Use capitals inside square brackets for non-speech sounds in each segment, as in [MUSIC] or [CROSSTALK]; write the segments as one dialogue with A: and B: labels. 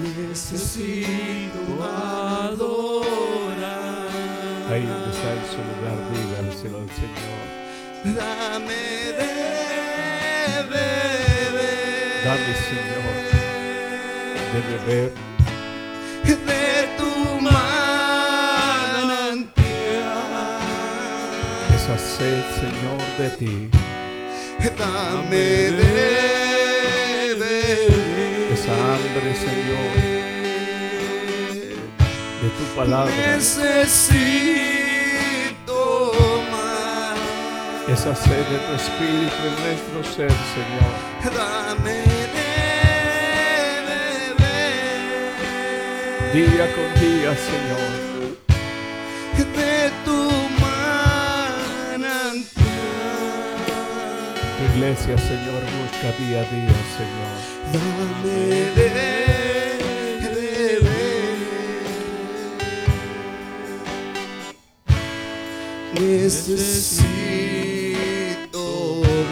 A: necesito adorar.
B: Ahí donde está en su lugar, al Señor.
A: Dame de beber.
B: Dame, Señor, de beber
A: de tu manantial.
B: esa sed, Señor, de ti.
A: Dame de beber.
B: Esa hambre, Señor, de tu palabra.
A: Necesito más.
B: Esa sed de tu espíritu en nuestro ser, Señor.
A: Dame de beber.
B: Día con día, Señor.
A: de tu manantial.
B: Tu iglesia, Señor, busca día a día, Señor.
A: Necesito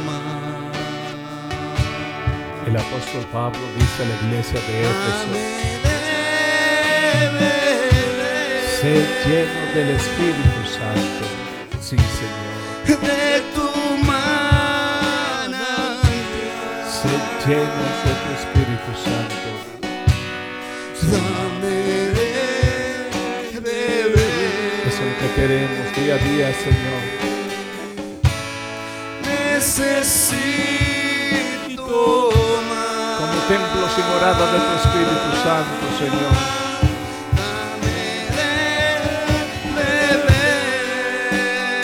A: más.
B: El apóstol Pablo dice a la iglesia de Éfeso, sed lleno del Espíritu Santo. Sí, Señor.
A: de tu manantial.
B: Sed llenos de queremos día a día, Señor.
A: Necesito más.
B: Como templos y morada de tu Espíritu Santo, Señor.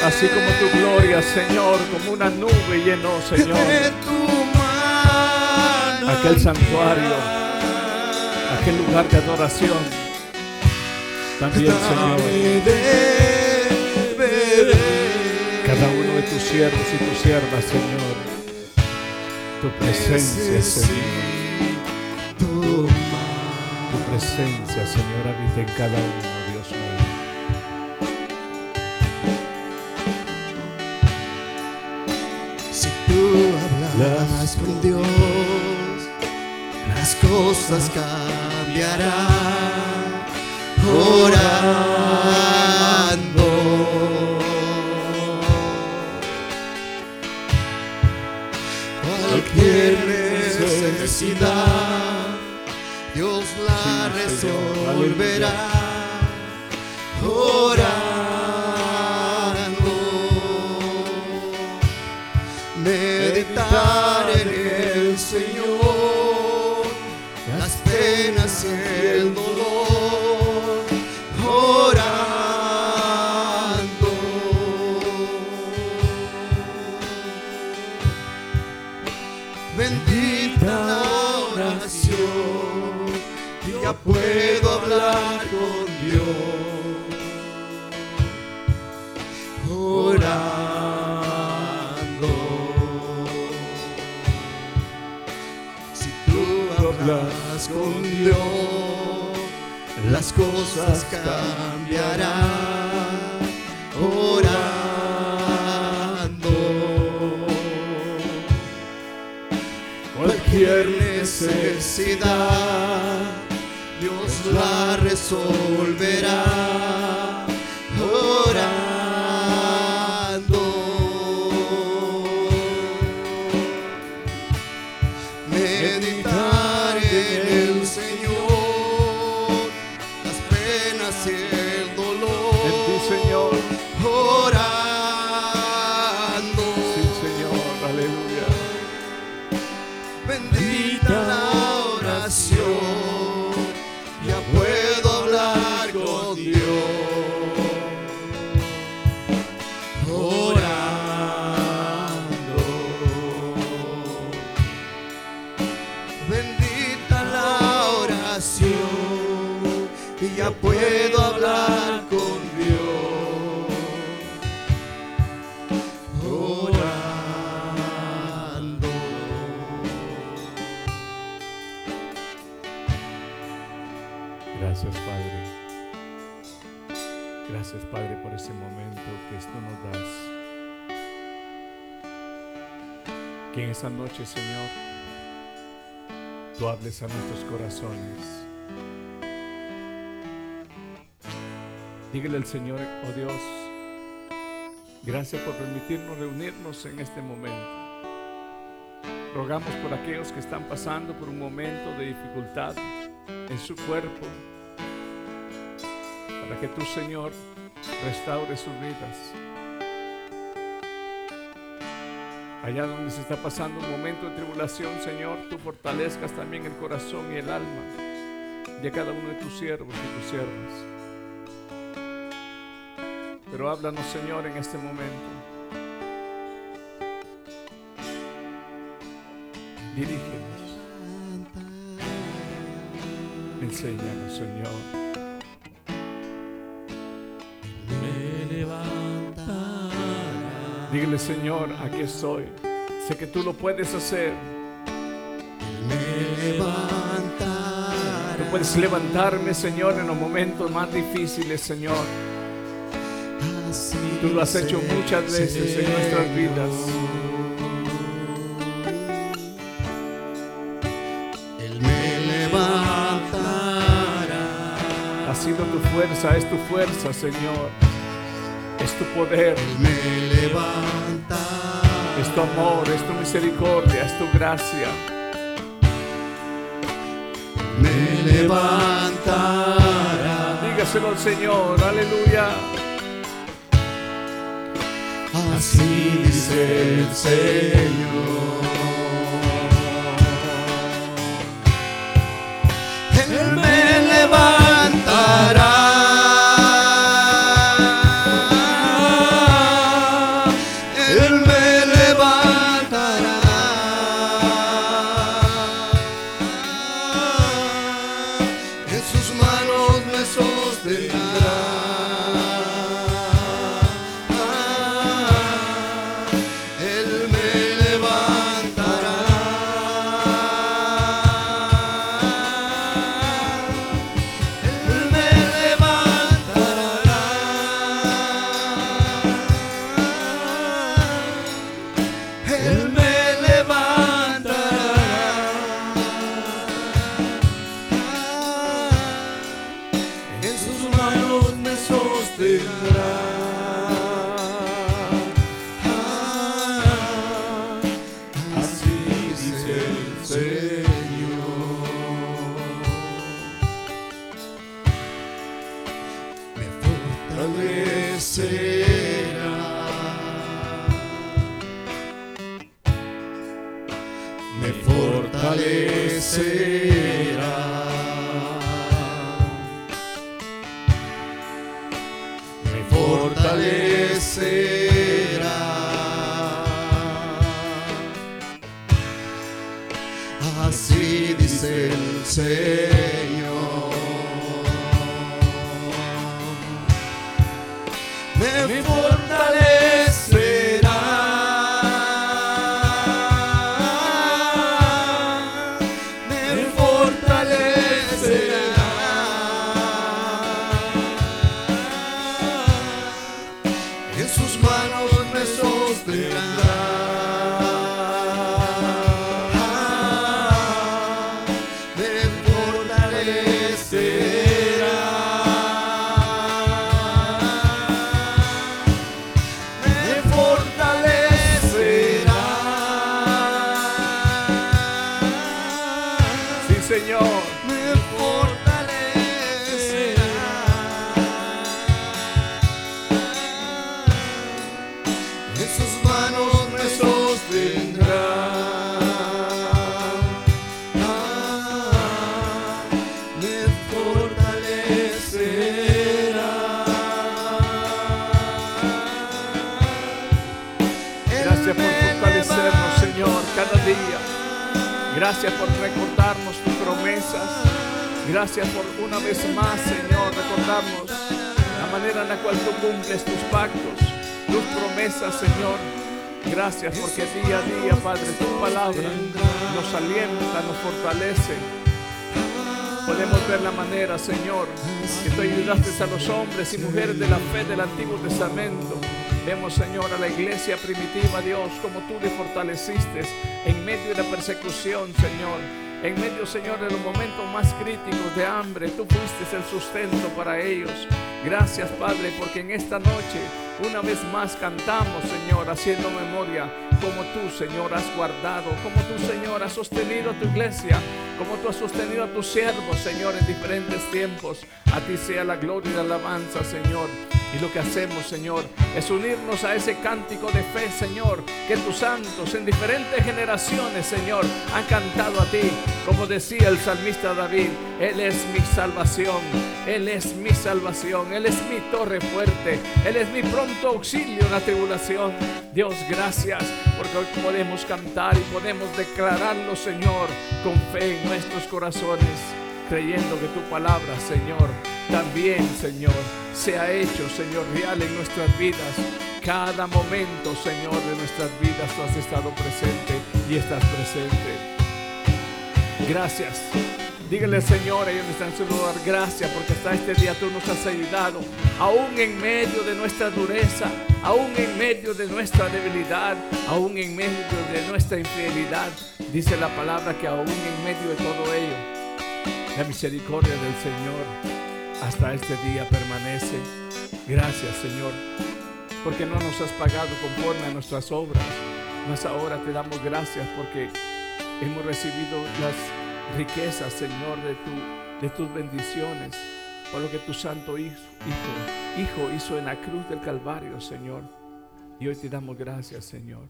B: Así como tu gloria, Señor, como una nube llenó, Señor, aquel santuario, aquel lugar de adoración. También, Señor. Cada uno de tus siervos y tus siervas, Señor. Tu presencia, Señor. Tu presencia, Señor, habita en cada uno, Dios mío.
A: Si tú hablas con Dios, las cosas cambiarán. Orando.
B: Señor.
A: Cosas cambiarán. Orando. Cualquier necesidad, Dios la resolverá. El dolor.
B: Señor. esta noche, Señor, tú hables a nuestros corazones. Dígale al Señor, oh Dios, gracias por permitirnos reunirnos en este momento. Rogamos por aquellos que están pasando por un momento de dificultad en su cuerpo, para que tú, Señor, restaure sus vidas. Allá donde se está pasando un momento de tribulación, Señor, tú fortalezcas también el corazón y el alma de cada uno de tus siervos y tus siervas. Pero háblanos, Señor, en este momento. Dirígenos. Enséñanos, Señor. Dígale, Señor, aquí estoy. Sé que tú lo puedes hacer. Tú puedes levantarme, Señor, en los momentos más difíciles, Señor.
A: Así
B: Tú lo has hecho muchas veces en nuestras vidas.
A: Él me levantará.
B: Ha sido tu fuerza, es tu fuerza, Señor. Es tu poder,
A: me levantará.
B: es tu amor, es tu misericordia, es tu gracia.
A: Me levantará.
B: Dígaselo al Señor, aleluya.
A: Así dice el Señor. Fortalecerá. Así dice el Señor.
B: Gracias por recordarnos tus promesas. Gracias por una vez más, Señor, recordarnos la manera en la cual tú cumples tus pactos, tus promesas, Señor. Gracias porque día a día, Padre, tu palabra nos alienta, nos fortalece. Podemos ver la manera, Señor, que tú ayudaste a los hombres y mujeres de la fe del Antiguo Testamento. Vemos, Señor, a la iglesia primitiva, Dios, como tú le fortaleciste en medio de la persecución, Señor. En medio, Señor, de los momentos más críticos de hambre, tú fuiste el sustento para ellos. Gracias, Padre, porque en esta noche una vez más cantamos, Señor, haciendo memoria como tú, Señor, has guardado, como tú, Señor, has sostenido a tu iglesia, como tú has sostenido a tus siervos, Señor, en diferentes tiempos. A ti sea la gloria y la alabanza, Señor. Y lo que hacemos, Señor, es unirnos a ese cántico de fe, Señor, que tus santos en diferentes generaciones, Señor, han cantado a ti. Como decía el salmista David, Él es mi salvación, Él es mi salvación, Él es mi torre fuerte, Él es mi pronto auxilio en la tribulación. Dios, gracias porque hoy podemos cantar y podemos declararlo, Señor, con fe en nuestros corazones, creyendo que tu palabra, Señor, también, Señor, se ha hecho, Señor, real en nuestras vidas. Cada momento, Señor, de nuestras vidas tú has estado presente y estás presente. Gracias. Dígale, Señor, ellos están en su lugar, gracias porque hasta este día tú nos has ayudado, aún en medio de nuestra dureza, aún en medio de nuestra debilidad, aún en medio de nuestra infidelidad. Dice la palabra que aún en medio de todo ello, la misericordia del Señor hasta este día permanece. Gracias, Señor, porque no nos has pagado conforme a nuestras obras. Mas ahora te damos gracias porque hemos recibido las riquezas, Señor, de, tu, de tus bendiciones, por lo que tu santo hijo, hijo hizo en la cruz del Calvario, Señor. Y hoy te damos gracias, Señor,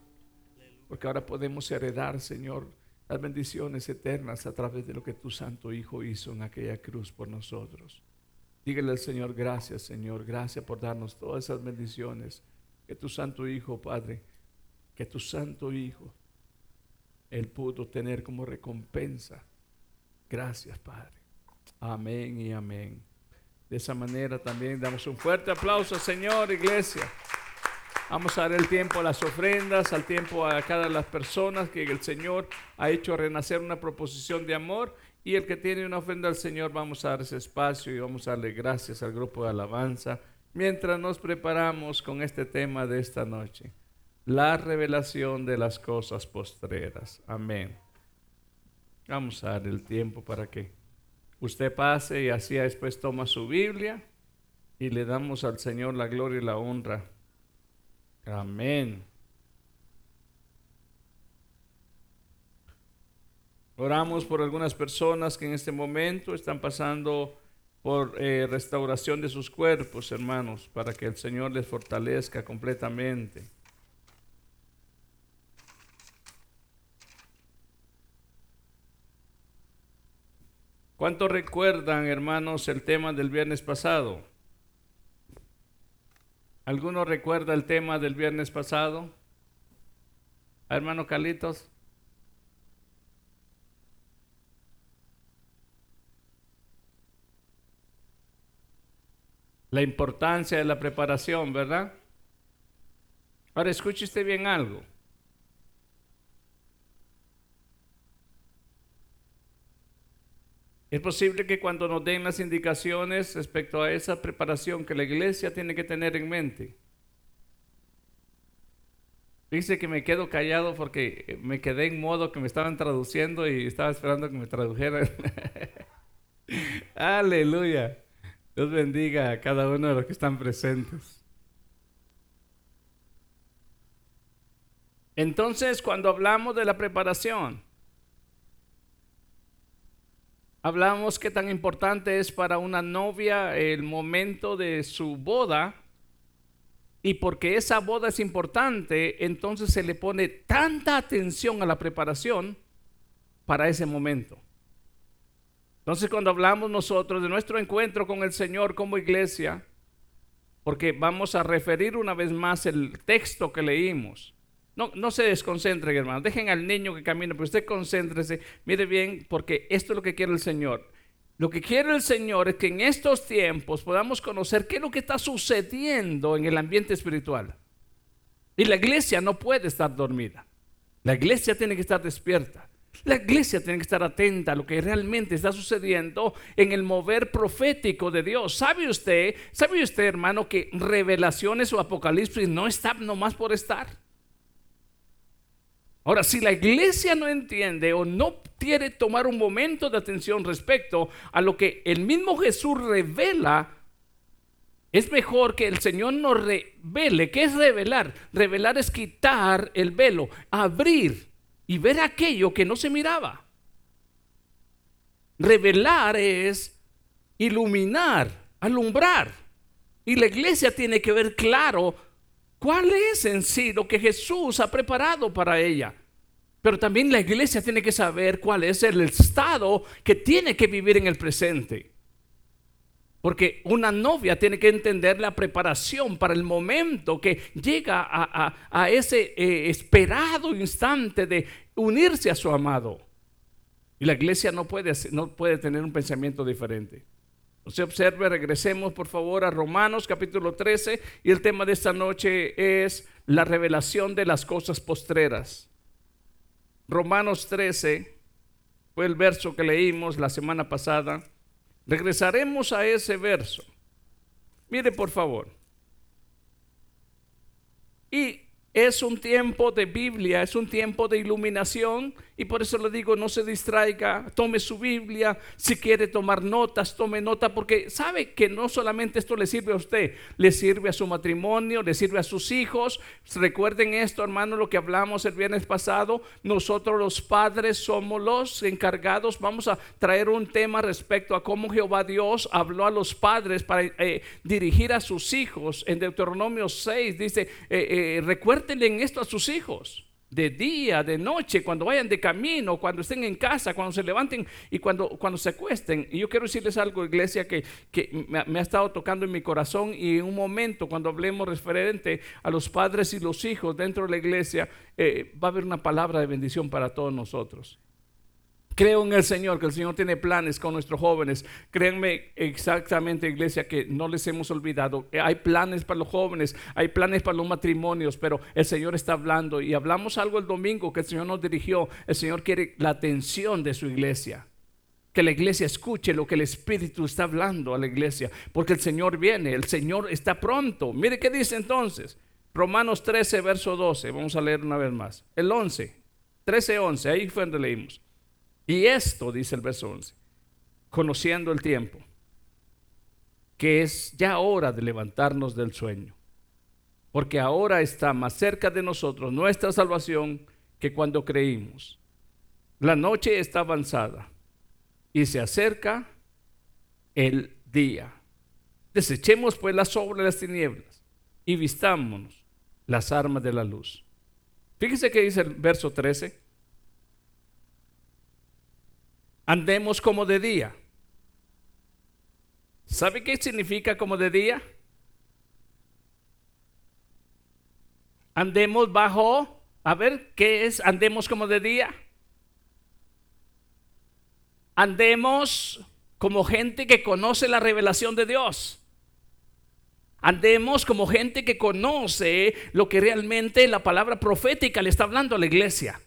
B: porque ahora podemos heredar, Señor, las bendiciones eternas a través de lo que tu santo Hijo hizo en aquella cruz por nosotros. Dígale al Señor, gracias, Señor, gracias por darnos todas esas bendiciones que tu santo Hijo, Padre, que tu santo Hijo, Él pudo tener como recompensa Gracias, Padre. Amén y amén. De esa manera también damos un fuerte aplauso, Señor, iglesia. Vamos a dar el tiempo a las ofrendas, al tiempo a cada de las personas que el Señor ha hecho renacer una proposición de amor. Y el que tiene una ofrenda al Señor, vamos a dar ese espacio y vamos a darle gracias al grupo de alabanza mientras nos preparamos con este tema de esta noche. La revelación de las cosas postreras. Amén. Vamos a dar el tiempo para que usted pase y así después toma su Biblia y le damos al Señor la gloria y la honra. Amén. Oramos por algunas personas que en este momento están pasando por eh, restauración de sus cuerpos, hermanos, para que el Señor les fortalezca completamente. ¿Cuántos recuerdan, hermanos, el tema del viernes pasado? ¿Alguno recuerda el tema del viernes pasado? Hermano Calitos. La importancia de la preparación, ¿verdad? Ahora escuche bien algo. Es posible que cuando nos den las indicaciones respecto a esa preparación que la iglesia tiene que tener en mente, dice que me quedo callado porque me quedé en modo que me estaban traduciendo y estaba esperando que me tradujeran. [LAUGHS] Aleluya. Dios bendiga a cada uno de los que están presentes. Entonces, cuando hablamos de la preparación, Hablamos que tan importante es para una novia el momento de su boda. Y porque esa boda es importante, entonces se le pone tanta atención a la preparación para ese momento. Entonces cuando hablamos nosotros de nuestro encuentro con el Señor como iglesia, porque vamos a referir una vez más el texto que leímos, no, se desconcentren, hermanos. Dejen al niño que camine, pero usted concéntrese. Mire bien, porque esto es lo que quiere el Señor. Lo que quiere el Señor es que en estos tiempos podamos conocer qué es lo que está sucediendo en el ambiente espiritual. Y la iglesia no puede estar dormida. La iglesia tiene que estar despierta. La iglesia tiene que estar atenta a lo que realmente está sucediendo en el mover profético de Dios. ¿Sabe usted, sabe usted, hermano, que revelaciones o apocalipsis no están nomás por estar? Ahora, si la iglesia no entiende o no quiere tomar un momento de atención respecto a lo que el mismo Jesús revela, es mejor que el Señor nos revele. ¿Qué es revelar? Revelar es quitar el velo, abrir y ver aquello que no se miraba. Revelar es iluminar, alumbrar. Y la iglesia tiene que ver claro cuál es en sí lo que Jesús ha preparado para ella. Pero también la iglesia tiene que saber cuál es el estado que tiene que vivir en el presente. Porque una novia tiene que entender la preparación para el momento que llega a, ese eh, esperado instante de unirse a su amado. Y la iglesia no puede, no puede tener un pensamiento diferente. Se observe, regresemos por favor a Romanos capítulo 13 y el tema de esta noche es la revelación de las cosas postreras. Romanos 13 fue el verso que leímos la semana pasada. Regresaremos a ese verso. Mire por favor. Y es un tiempo de Biblia, es un tiempo de iluminación y por eso le digo, no se distraiga, tome su Biblia, si quiere tomar notas, tome nota, porque sabe que no solamente esto le sirve a usted, le sirve a su matrimonio, le sirve a sus hijos. Recuerden esto, hermano, lo que hablamos el viernes pasado, nosotros los padres somos los encargados, vamos a traer un tema respecto a cómo Jehová Dios habló a los padres para eh, dirigir a sus hijos. En Deuteronomio 6 dice, eh, eh, recuérdenle en esto a sus hijos de día, de noche, cuando vayan de camino, cuando estén en casa, cuando se levanten y cuando, cuando se acuesten. Y yo quiero decirles algo, iglesia, que, me, ha estado tocando en mi corazón y en un momento cuando hablemos referente a los padres y los hijos dentro de la iglesia, eh, va a haber una palabra de bendición para todos nosotros. Creo en el Señor, que el Señor tiene planes con nuestros jóvenes. Créanme exactamente, iglesia, que no les hemos olvidado. Hay planes para los jóvenes, hay planes para los matrimonios, pero el Señor está hablando. Y hablamos algo el domingo que el Señor nos dirigió. El Señor quiere la atención de su iglesia. Que la iglesia escuche lo que el Espíritu está hablando a la iglesia. Porque el Señor viene, el Señor está pronto. Mire qué dice entonces. Romanos 13, verso 12. Vamos a leer una vez más. El 11. 13, 11. Ahí fue donde leímos. Y esto, dice el verso 11, conociendo el tiempo, que es ya hora de levantarnos del sueño, porque ahora está más cerca de nosotros nuestra salvación que cuando creímos. La noche está avanzada y se acerca el día. Desechemos pues las obras de las tinieblas y vistámonos las armas de la luz. Fíjese que dice el verso 13 andemos como de día. ¿Sabe qué significa como de día? Andemos bajo, a ver, ¿qué es? Andemos como de día. Andemos como gente que conoce la revelación de Dios. Andemos como gente que conoce lo que realmente la palabra profética le está hablando a la iglesia.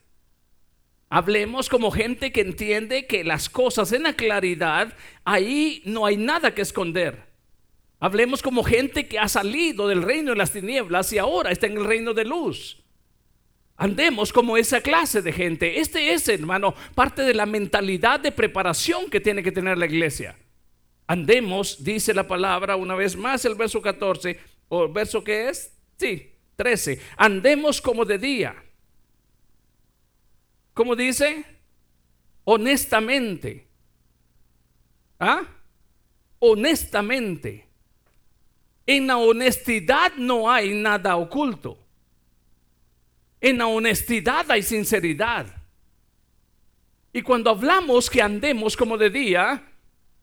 B: Hablemos como gente que entiende que las cosas en la claridad, ahí no hay nada que esconder. Hablemos como gente que ha salido del reino de las tinieblas y ahora está en el reino de luz. Andemos como esa clase de gente. Este es, hermano, parte de la mentalidad de preparación que tiene que tener la iglesia. Andemos, dice la palabra una vez más, el verso 14, o el verso que es, sí, 13. Andemos como de día ¿Cómo dice? Honestamente. ¿Ah? Honestamente. En la honestidad no hay nada oculto. En la honestidad hay sinceridad. Y cuando hablamos que andemos como de día,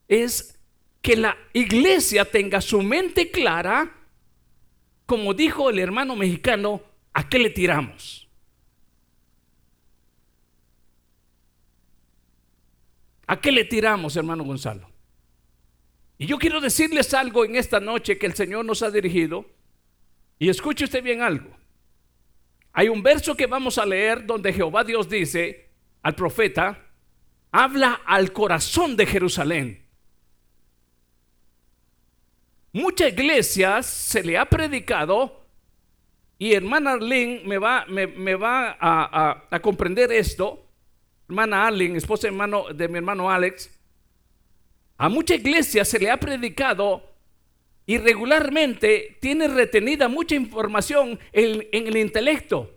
B: es que la iglesia tenga su mente clara, como dijo el hermano mexicano, ¿a qué le tiramos? ¿A qué le tiramos, hermano Gonzalo? Y yo quiero decirles algo en esta noche que el Señor nos ha dirigido. Y escuche usted bien algo. Hay un verso que vamos a leer donde Jehová Dios dice al profeta, habla al corazón de Jerusalén. Muchas iglesias se le ha predicado y hermana Arlene me va, me, va a, comprender esto, hermana Arlene, esposa hermano, de mi hermano Alex, a mucha iglesia se le ha predicado y regularmente tiene retenida mucha información en, en el intelecto.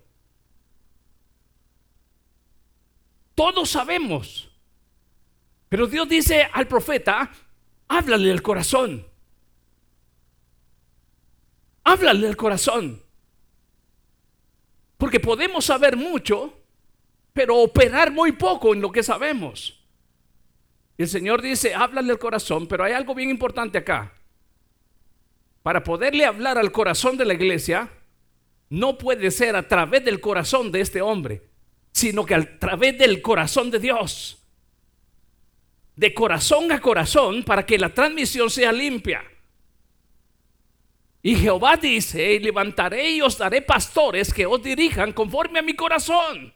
B: Todos sabemos. Pero Dios dice al profeta, háblale al corazón. Háblale al corazón. Porque podemos saber mucho, pero operar muy poco en lo que sabemos. el Señor dice, háblale al corazón, pero hay algo bien importante acá. Para poderle hablar al corazón de la iglesia, no puede ser a través del corazón de este hombre, sino que a través del corazón de Dios. De corazón a corazón para que la transmisión sea limpia. Y Jehová dice, y levantaré y os daré pastores que os dirijan conforme a mi corazón.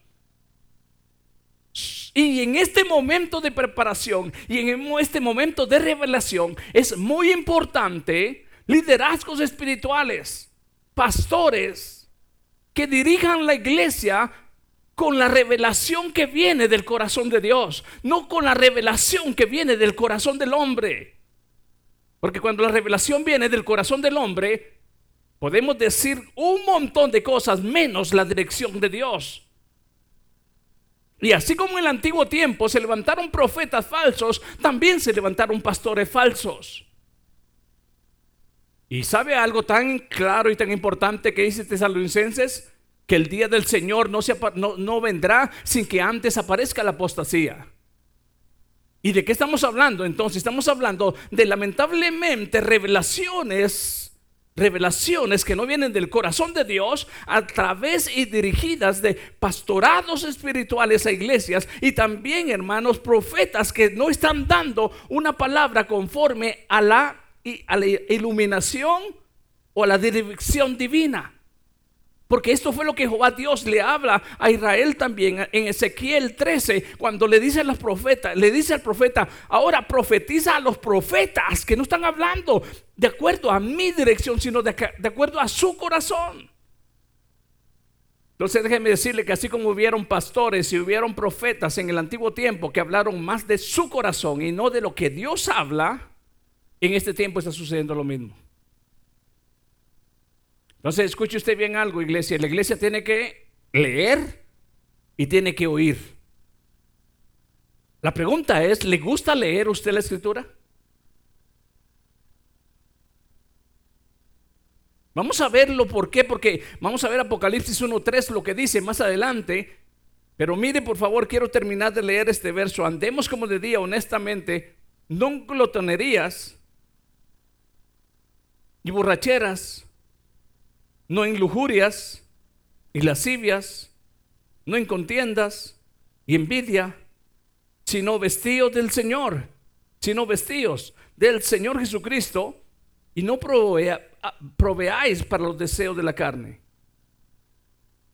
B: Y en este momento de preparación y en este momento de revelación es muy importante liderazgos espirituales, pastores que dirijan la iglesia con la revelación que viene del corazón de Dios, no con la revelación que viene del corazón del hombre. Porque cuando la revelación viene del corazón del hombre, podemos decir un montón de cosas menos la dirección de Dios. Y así como en el antiguo tiempo se levantaron profetas falsos, también se levantaron pastores falsos. ¿Y sabe algo tan claro y tan importante que dice Tesalonicenses? Que el día del Señor no, se, no, no vendrá sin que antes aparezca la apostasía. ¿Y de qué estamos hablando? Entonces estamos hablando de lamentablemente revelaciones revelaciones que no vienen del corazón de Dios a través y dirigidas de pastorados espirituales a iglesias y también hermanos profetas que no están dando una palabra conforme a la, a la iluminación o a la dirección divina. Porque esto fue lo que Jehová Dios le habla a Israel también en Ezequiel 13, cuando le dice a los profetas, le dice al profeta, ahora profetiza a los profetas que no están hablando de acuerdo a mi dirección, sino de, acuerdo a su corazón. Entonces déjeme decirle que así como hubieron pastores y hubieron profetas en el antiguo tiempo que hablaron más de su corazón y no de lo que Dios habla, en este tiempo está sucediendo lo mismo. Entonces, escuche usted bien algo, iglesia. La iglesia tiene que leer y tiene que oír. La pregunta es, ¿le gusta leer usted la escritura? Vamos a verlo por qué, porque vamos a ver Apocalipsis 1.3 lo que dice más adelante. Pero mire, por favor, quiero terminar de leer este verso. Andemos como de día, honestamente, no glotonerías y borracheras no en lujurias y lascivias, no en contiendas y envidia, sino vestidos del Señor, sino vestidos del Señor Jesucristo y no proveáis para los deseos de la carne.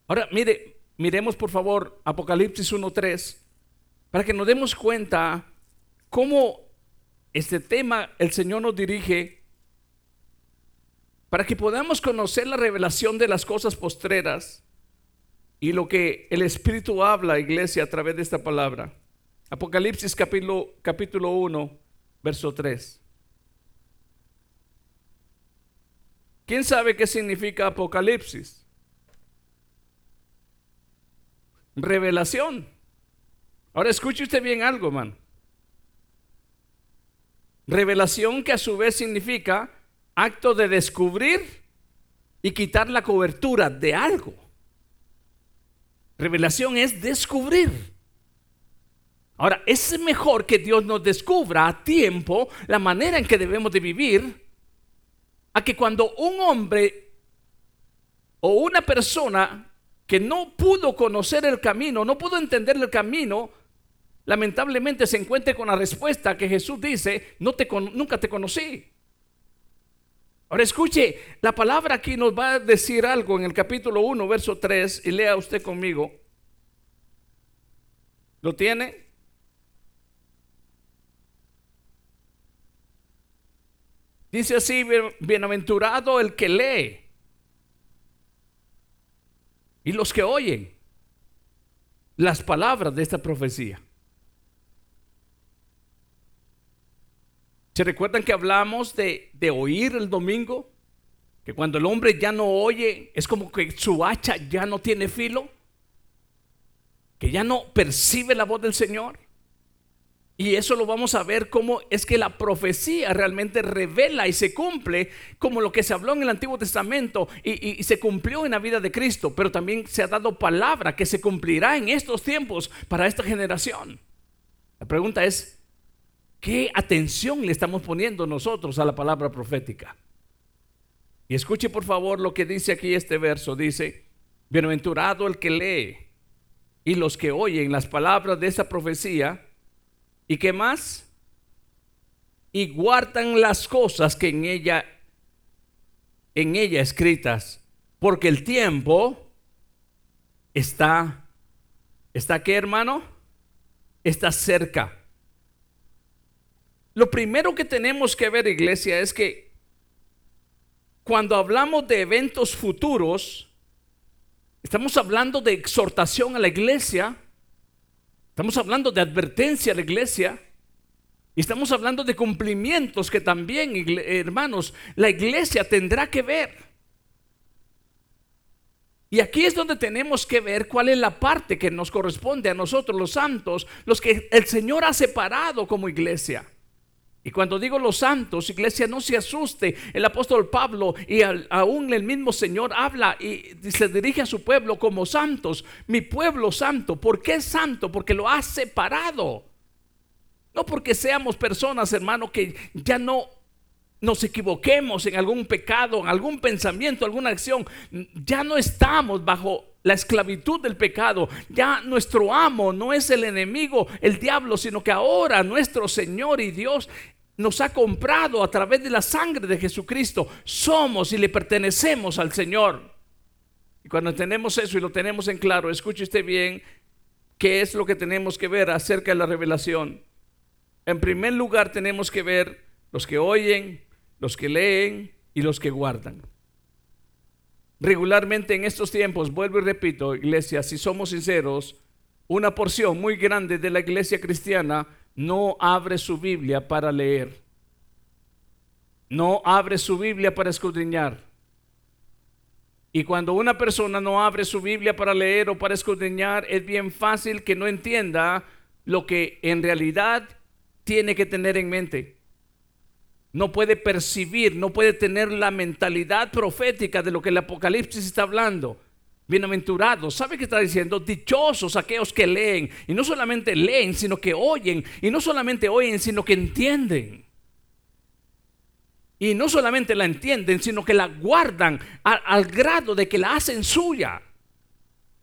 B: Ahora, mire, miremos por favor Apocalipsis 1.3 para que nos demos cuenta cómo este tema el Señor nos dirige para que podamos conocer la revelación de las cosas postreras y lo que el Espíritu habla, iglesia, a través de esta palabra. Apocalipsis capítulo, capítulo 1, verso 3. ¿Quién sabe qué significa Apocalipsis? Revelación. Ahora escuche usted bien algo, man. Revelación que a su vez significa acto de descubrir y quitar la cobertura de algo. Revelación es descubrir. Ahora, es mejor que Dios nos descubra a tiempo la manera en que debemos de vivir, a que cuando un hombre o una persona que no pudo conocer el camino, no pudo entender el camino, lamentablemente se encuentre con la respuesta que Jesús dice, no te, nunca te conocí. Ahora escuche, la palabra aquí nos va a decir algo en el capítulo 1, verso 3, y lea usted conmigo. ¿Lo tiene? Dice así, bienaventurado el que lee y los que oyen las palabras de esta profecía. ¿Se recuerdan que hablamos de, de oír el domingo? Que cuando el hombre ya no oye, es como que su hacha ya no tiene filo, que ya no percibe la voz del Señor. Y eso lo vamos a ver cómo es que la profecía realmente revela y se cumple como lo que se habló en el Antiguo Testamento y, se cumplió en la vida de Cristo, pero también se ha dado palabra que se cumplirá en estos tiempos para esta generación. La pregunta es, ¿qué atención le estamos poniendo nosotros a la palabra profética? Y escuche por favor lo que dice aquí este verso. Dice, bienaventurado el que lee y los que oyen las palabras de esa profecía ¿Y qué más? Y guardan las cosas que en ella en ella escritas, porque el tiempo está está qué, hermano? Está cerca. Lo primero que tenemos que ver, iglesia, es que cuando hablamos de eventos futuros, estamos hablando de exhortación a la iglesia, Estamos hablando de advertencia a la iglesia. Y estamos hablando de cumplimientos que también, hermanos, la iglesia tendrá que ver. Y aquí es donde tenemos que ver cuál es la parte que nos corresponde a nosotros, los santos, los que el Señor ha separado como iglesia. Y cuando digo los santos, iglesia, no se asuste. El apóstol Pablo y aún el mismo Señor habla y se dirige a su pueblo como santos. Mi pueblo santo. ¿Por qué santo? Porque lo ha separado. No porque seamos personas, hermano, que ya no nos equivoquemos en algún pecado, en algún pensamiento, alguna acción. Ya no estamos bajo la esclavitud del pecado. Ya nuestro amo no es el enemigo, el diablo, sino que ahora nuestro Señor y Dios nos ha comprado a través de la sangre de Jesucristo. Somos y le pertenecemos al Señor. Y cuando tenemos eso y lo tenemos en claro, escuche usted bien qué es lo que tenemos que ver acerca de la revelación. En primer lugar tenemos que ver los que oyen, los que leen y los que guardan. Regularmente en estos tiempos, vuelvo y repito, iglesia, si somos sinceros, una porción muy grande de la iglesia cristiana no abre su Biblia para leer. No abre su Biblia para escudriñar. Y cuando una persona no abre su Biblia para leer o para escudriñar, es bien fácil que no entienda lo que en realidad tiene que tener en mente. No puede percibir, no puede tener la mentalidad profética de lo que el Apocalipsis está hablando. Bienaventurados, ¿sabe qué está diciendo? Dichosos aquellos que leen. Y no solamente leen, sino que oyen. Y no solamente oyen, sino que entienden. Y no solamente la entienden, sino que la guardan al grado de que la hacen suya.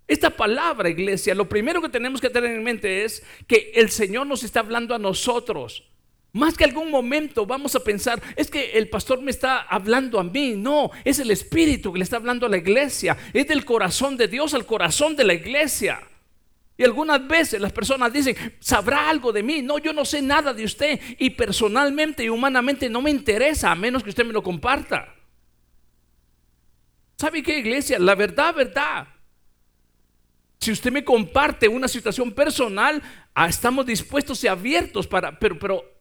B: Esta palabra, iglesia, lo primero que tenemos que tener en mente es que el Señor nos está hablando a nosotros. Más que algún momento vamos a pensar, es que el pastor me está hablando a mí. No, es el Espíritu que le está hablando a la iglesia. Es del corazón de Dios al corazón de la iglesia. Y algunas veces las personas dicen, ¿sabrá algo de mí? No, yo no sé nada de usted. Y personalmente y humanamente no me interesa a menos que usted me lo comparta. ¿Sabe qué, iglesia? La verdad, verdad. Si usted me comparte una situación personal, ah, estamos dispuestos y abiertos para, pero, pero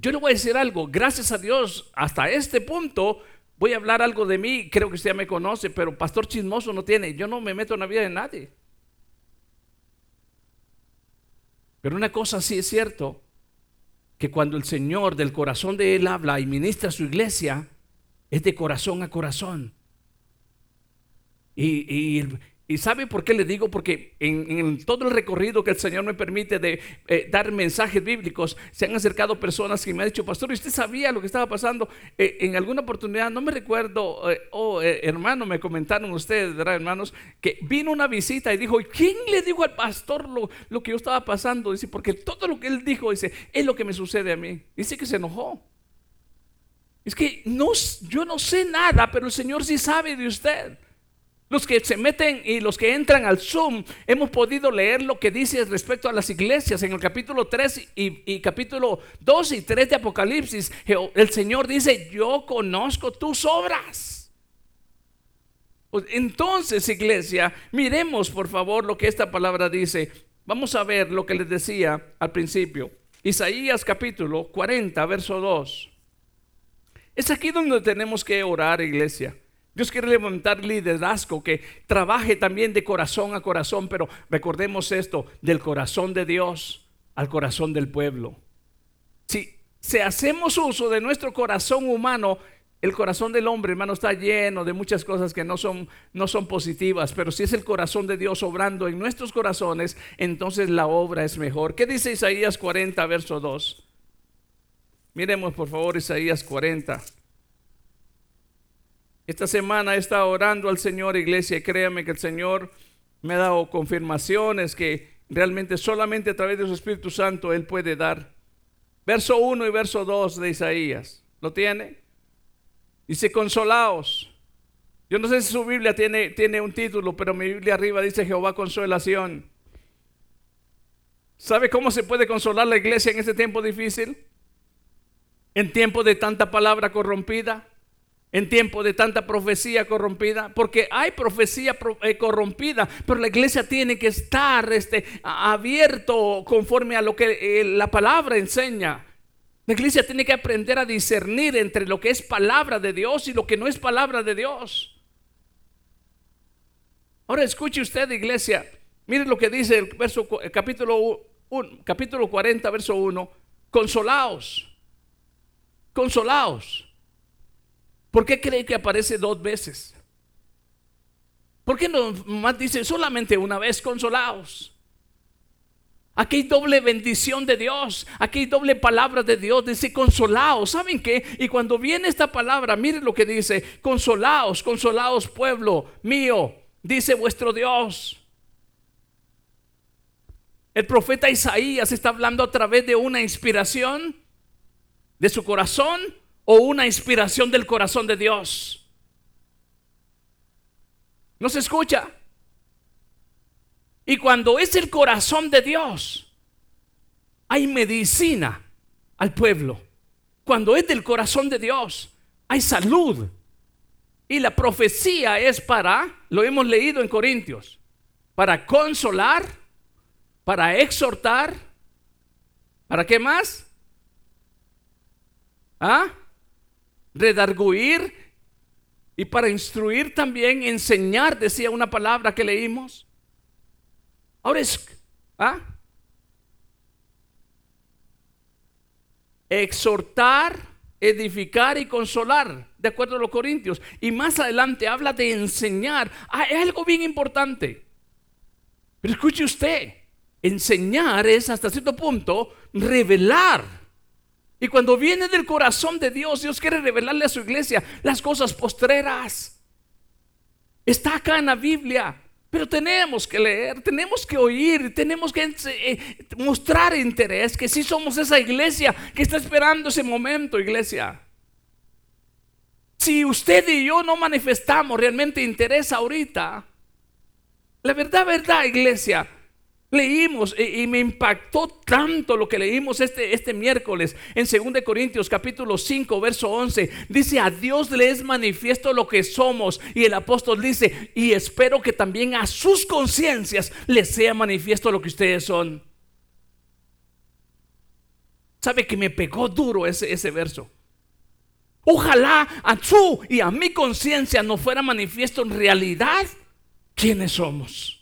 B: yo le voy a decir algo, gracias a Dios, hasta este punto voy a hablar algo de mí, creo que usted ya me conoce, pero pastor chismoso no tiene, yo no me meto en la vida de nadie. Pero una cosa sí es cierto, que cuando el Señor del corazón de Él habla y ministra a su iglesia, es de corazón a corazón. Y, y, ¿Y sabe por qué le digo? Porque en, todo el recorrido que el Señor me permite de eh, dar mensajes bíblicos, se han acercado personas que me han dicho, pastor, ¿usted sabía lo que estaba pasando? Eh, en alguna oportunidad, no me recuerdo, eh, oh hermano, me comentaron ustedes, ¿verdad, hermanos? Que vino una visita y dijo, ¿quién le dijo al pastor lo, lo que yo estaba pasando? Dice, porque todo lo que él dijo, dice, es lo que me sucede a mí. Dice que se enojó. Es que no, yo no sé nada, pero el Señor sí sabe de usted. Los que se meten y los que entran al Zoom, hemos podido leer lo que dice respecto a las iglesias en el capítulo 3 y, capítulo 2 y 3 de Apocalipsis. El Señor dice, yo conozco tus obras. Pues, entonces, iglesia, miremos por favor lo que esta palabra dice. Vamos a ver lo que les decía al principio. Isaías capítulo 40, verso 2. Es aquí donde tenemos que orar, iglesia. Dios quiere levantar liderazgo que trabaje también de corazón a corazón, pero recordemos esto, del corazón de Dios al corazón del pueblo. Si, si hacemos uso de nuestro corazón humano, el corazón del hombre, hermano, está lleno de muchas cosas que no son, no son positivas, pero si es el corazón de Dios obrando en nuestros corazones, entonces la obra es mejor. ¿Qué dice Isaías 40, verso 2? Miremos por favor Isaías 40. Esta semana he estado orando al Señor, iglesia, y créame que el Señor me ha dado confirmaciones que realmente solamente a través de su Espíritu Santo Él puede dar. Verso 1 y verso 2 de Isaías. ¿Lo tiene? Dice, consolaos. Yo no sé si su Biblia tiene, tiene un título, pero mi Biblia arriba dice Jehová consolación. ¿Sabe cómo se puede consolar la iglesia en este tiempo difícil? En tiempo de tanta palabra corrompida, en tiempo de tanta profecía corrompida, porque hay profecía eh, corrompida, pero la iglesia tiene que estar este, abierto conforme a lo que eh, la palabra enseña. La iglesia tiene que aprender a discernir entre lo que es palabra de Dios y lo que no es palabra de Dios. Ahora escuche usted, iglesia. Mire lo que dice el capítulo, capítulo 40, verso 1. Consolaos. Consolaos. ¿Por qué cree que aparece dos veces? ¿Por qué no más dice solamente una vez consolaos? Aquí hay doble bendición de Dios. Aquí hay doble palabra de Dios. Dice consolaos. ¿Saben qué? Y cuando viene esta palabra, miren lo que dice. Consolaos, consolaos pueblo mío. Dice vuestro Dios. El profeta Isaías está hablando a través de una inspiración de su corazón o una inspiración del corazón de Dios. ¿No se escucha? Y cuando es el corazón de Dios, hay medicina al pueblo. Cuando es del corazón de Dios, hay salud. Y la profecía es para, lo hemos leído en Corintios, para consolar, para exhortar, ¿para qué más? ¿Ah? Redarguir y para instruir también, enseñar, decía una palabra que leímos. Ahora es, ¿ah? Exhortar, edificar y consolar, de acuerdo a los Corintios. Y más adelante habla de enseñar. Ah, es algo bien importante. Pero escuche usted, enseñar es hasta cierto punto revelar. Y cuando viene del corazón de Dios, Dios quiere revelarle a su iglesia las cosas postreras. Está acá en la Biblia. Pero tenemos que leer, tenemos que oír, tenemos que eh, mostrar interés, que si somos esa iglesia que está esperando ese momento, iglesia. Si usted y yo no manifestamos realmente interés ahorita, la verdad, verdad, iglesia, Leímos y, me impactó tanto lo que leímos este, este miércoles en 2 Corintios capítulo 5 verso 11. Dice, a Dios le es manifiesto lo que somos. Y el apóstol dice, y espero que también a sus conciencias les sea manifiesto lo que ustedes son. ¿Sabe que me pegó duro ese, ese verso? Ojalá a su y a mi conciencia nos fuera manifiesto en realidad quiénes somos.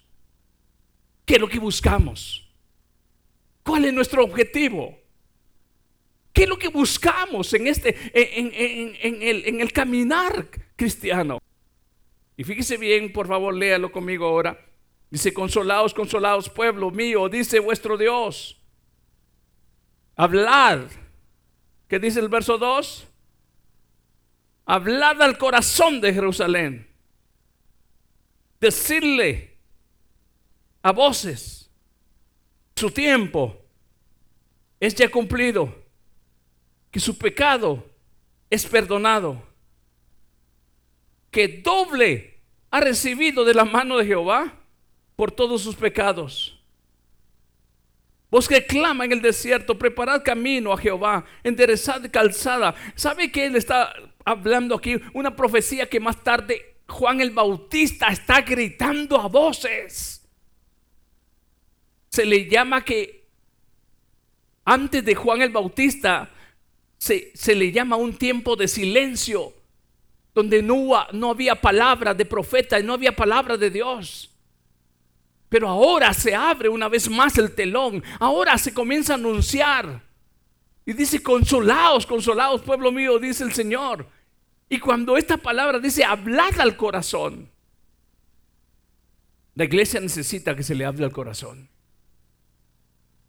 B: ¿Qué es lo que buscamos? ¿Cuál es nuestro objetivo? ¿Qué es lo que buscamos en, este, en, el, en el caminar cristiano? Y fíjese bien, por favor, léalo conmigo ahora. Dice, consolaos, consolaos, pueblo mío, dice vuestro Dios. Hablad. ¿Qué dice el verso 2? Hablad al corazón de Jerusalén. Decirle, a voces. Su tiempo es ya cumplido, que su pecado es perdonado, que doble ha recibido de la mano de Jehová por todos sus pecados. Vos que clama en el desierto, preparad camino a Jehová, enderezad calzada. ¿Sabe que él está hablando aquí? Una profecía que más tarde Juan el Bautista está gritando a voces. Se le llama que antes de Juan el Bautista se, se le llama un tiempo de silencio, donde no, no había palabra de profeta y no había palabra de Dios. Pero ahora se abre una vez más el telón, ahora se comienza a anunciar. Y dice, consolaos, consolaos, pueblo mío, dice el Señor. Y cuando esta palabra dice, hablad al corazón, la iglesia necesita que se le hable al corazón.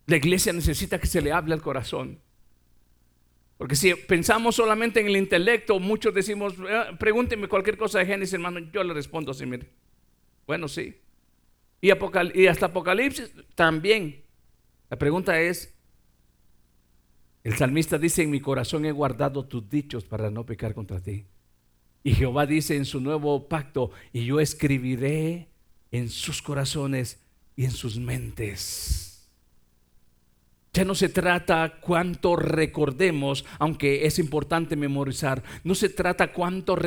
B: La iglesia necesita que se le hable al corazón. Porque si pensamos solamente en el intelecto, muchos decimos, ah, pregúnteme cualquier cosa de Génesis, hermano, yo le respondo así, mire. Bueno, sí. Y, y hasta Apocalipsis también. La pregunta es, el salmista dice, en mi corazón he guardado tus dichos para no pecar contra ti. Y Jehová dice en su nuevo pacto, y yo escribiré en sus corazones y en sus mentes. Ya no se trata cuánto recordemos, aunque es importante memorizar. No se trata cuánto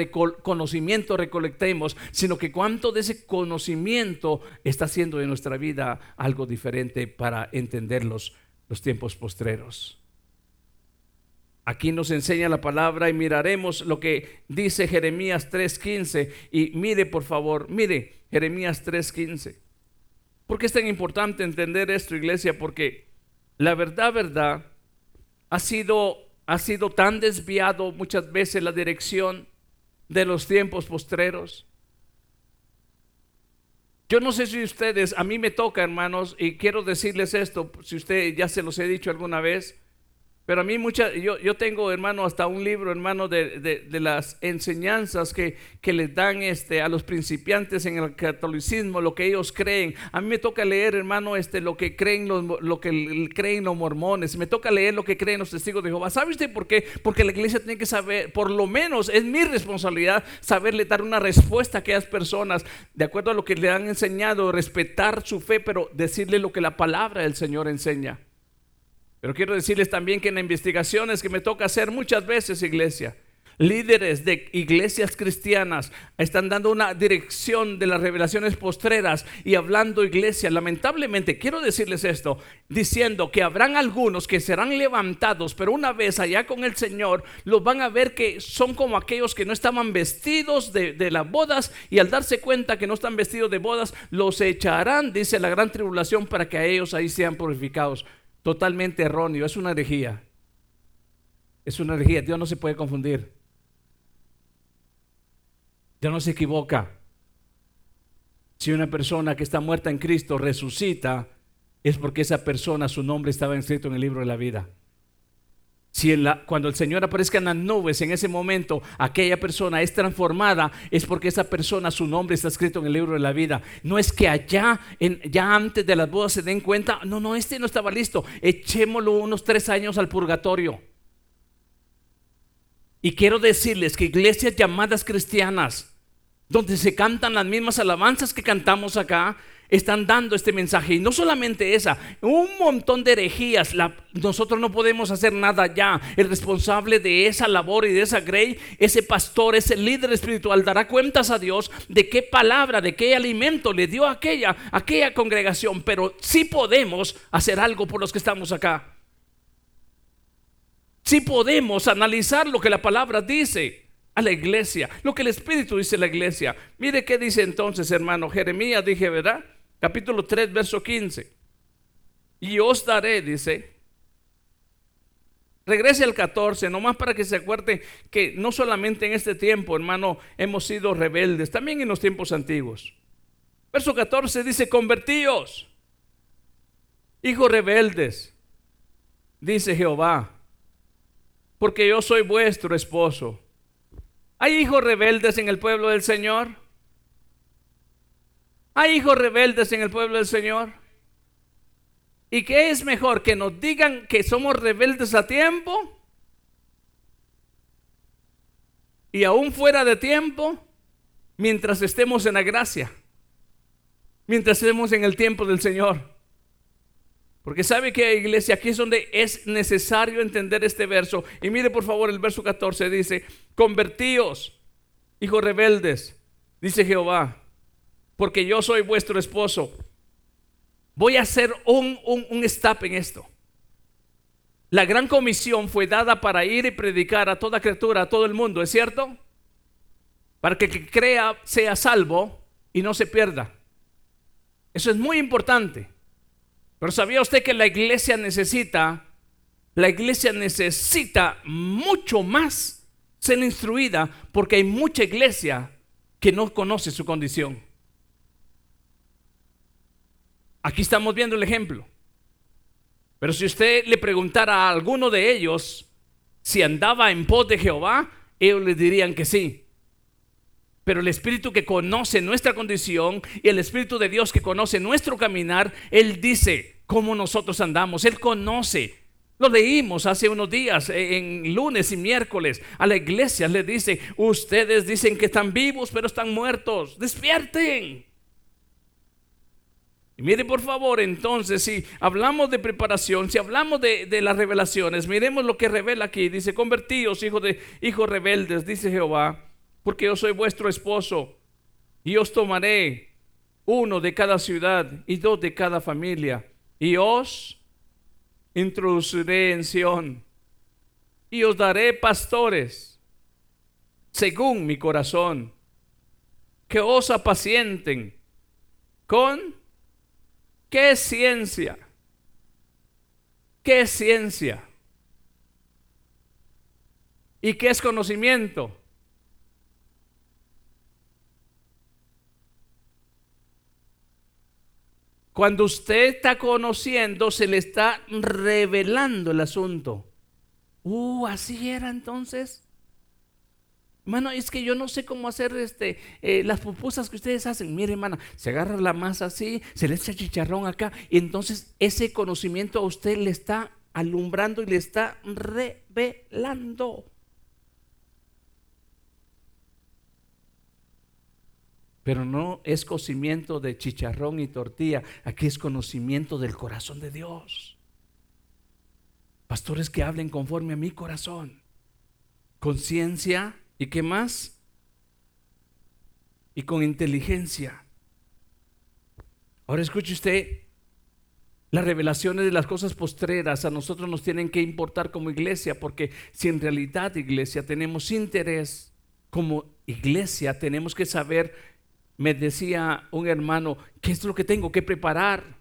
B: conocimiento recolectemos, sino que cuánto de ese conocimiento está haciendo de nuestra vida algo diferente para entender los, los tiempos postreros. Aquí nos enseña la palabra y miraremos lo que dice Jeremías 3.15. Y mire, por favor, mire Jeremías 3.15. ¿Por qué es tan importante entender esto, iglesia? Porque la verdad, verdad, ha sido, ha sido tan desviado muchas veces la dirección de los tiempos postreros. Yo no sé si ustedes, a mí me toca, hermanos, y quiero decirles esto, si usted ya se los he dicho alguna vez, pero a mí mucha, yo, yo tengo, hermano, hasta un libro, hermano, de, de, las enseñanzas que, que les dan este, a los principiantes en el catolicismo, lo que ellos creen. A mí me toca leer, hermano, este, lo que creen los, lo que creen los mormones. Me toca leer lo que creen los testigos de Jehová. ¿Sabe usted por qué? Porque la iglesia tiene que saber, por lo menos es mi responsabilidad saberle dar una respuesta a aquellas personas de acuerdo a lo que le han enseñado, respetar su fe, pero decirle lo que la palabra del Señor enseña. Pero quiero decirles también que en investigaciones que me toca hacer muchas veces, iglesia, líderes de iglesias cristianas están dando una dirección de las revelaciones postreras y hablando iglesia. Lamentablemente, quiero decirles esto, diciendo que habrán algunos que serán levantados, pero una vez allá con el Señor, los van a ver que son como aquellos que no estaban vestidos de, de las bodas y al darse cuenta que no están vestidos de bodas, los echarán, dice la gran tribulación, para que a ellos ahí sean purificados totalmente erróneo, es una herejía. Es una herejía, Dios no se puede confundir. Dios no se equivoca. Si una persona que está muerta en Cristo resucita, es porque esa persona, su nombre estaba inscrito en el libro de la vida. Si cuando el Señor aparezca en las nubes, en ese momento aquella persona es transformada, es porque esa persona, su nombre está escrito en el libro de la vida. No es que allá, en, ya antes de las bodas se den cuenta, no, no, este no estaba listo, echémoslo unos tres años al purgatorio. Y quiero decirles que iglesias llamadas cristianas, donde se cantan las mismas alabanzas que cantamos acá, están dando este mensaje. Y no solamente esa, un montón de herejías. nosotros no podemos hacer nada ya. El responsable de esa labor y de esa grey, ese pastor, ese líder espiritual, dará cuentas a Dios de qué palabra, de qué alimento le dio aquella, aquella congregación. Pero sí podemos hacer algo por los que estamos acá. Sí podemos analizar lo que la palabra dice a la iglesia, lo que el Espíritu dice a la iglesia. Mire qué dice entonces, hermano. Jeremías dije, ¿verdad? Capítulo 3, verso 15. Y os daré, dice. Regrese al 14, nomás para que se acuerde que no solamente en este tiempo, hermano, hemos sido rebeldes, también en los tiempos antiguos. Verso 14 dice, convertíos, hijos rebeldes, dice Jehová, porque yo soy vuestro esposo. ¿Hay hijos rebeldes en el pueblo del Señor? ¿Hay hijos rebeldes en el pueblo del Señor? ¿Y qué es mejor? ¿Que nos digan que somos rebeldes a tiempo? Y aún fuera de tiempo, mientras estemos en la gracia, mientras estemos en el tiempo del Señor. Porque sabe que iglesia, aquí es donde es necesario entender este verso. Y mire por favor el verso 14 dice, convertíos, hijos rebeldes, dice Jehová, porque yo soy vuestro esposo. Voy a hacer un, un, un stop en esto. La gran comisión fue dada para ir y predicar a toda criatura, a todo el mundo, ¿es cierto? Para que el que crea sea salvo y no se pierda. Eso es muy importante. Pero ¿sabía usted que la iglesia necesita, la iglesia necesita mucho más ser instruida porque hay mucha iglesia que no conoce su condición? Aquí estamos viendo el ejemplo. Pero si usted le preguntara a alguno de ellos si andaba en pos de Jehová, ellos le dirían que sí. Pero el Espíritu que conoce nuestra condición y el Espíritu de Dios que conoce nuestro caminar, Él dice cómo nosotros andamos. Él conoce. Lo leímos hace unos días, eh, en lunes y miércoles. A la iglesia le dice, ustedes dicen que están vivos, pero están muertos. Despierten. Mire por favor, entonces, si hablamos de preparación, si hablamos de, de, las revelaciones, miremos lo que revela aquí. Dice, convertíos, hijos de hijos rebeldes, dice Jehová porque yo soy vuestro esposo, y os tomaré uno de cada ciudad y dos de cada familia, y os introduciré en Sión, y os daré pastores, según mi corazón, que os apacienten con qué ciencia, qué ciencia, y qué es conocimiento Cuando usted está conociendo, se le está revelando el asunto. Uh, así era entonces. Hermano, es que yo no sé cómo hacer este, eh, las pupusas que ustedes hacen. Mire, hermana, se agarra la masa así, se le echa chicharrón acá, y entonces ese conocimiento a usted le está alumbrando y le está revelando. Pero no es conocimiento de chicharrón y tortilla, aquí es conocimiento del corazón de Dios. Pastores que hablen conforme a mi corazón. Conciencia y qué más? Y con inteligencia. Ahora escuche usted, las revelaciones de las cosas postreras a nosotros nos tienen que importar como iglesia, porque si en realidad iglesia tenemos interés, como iglesia tenemos que saber me decía un hermano, ¿qué es lo que tengo que preparar?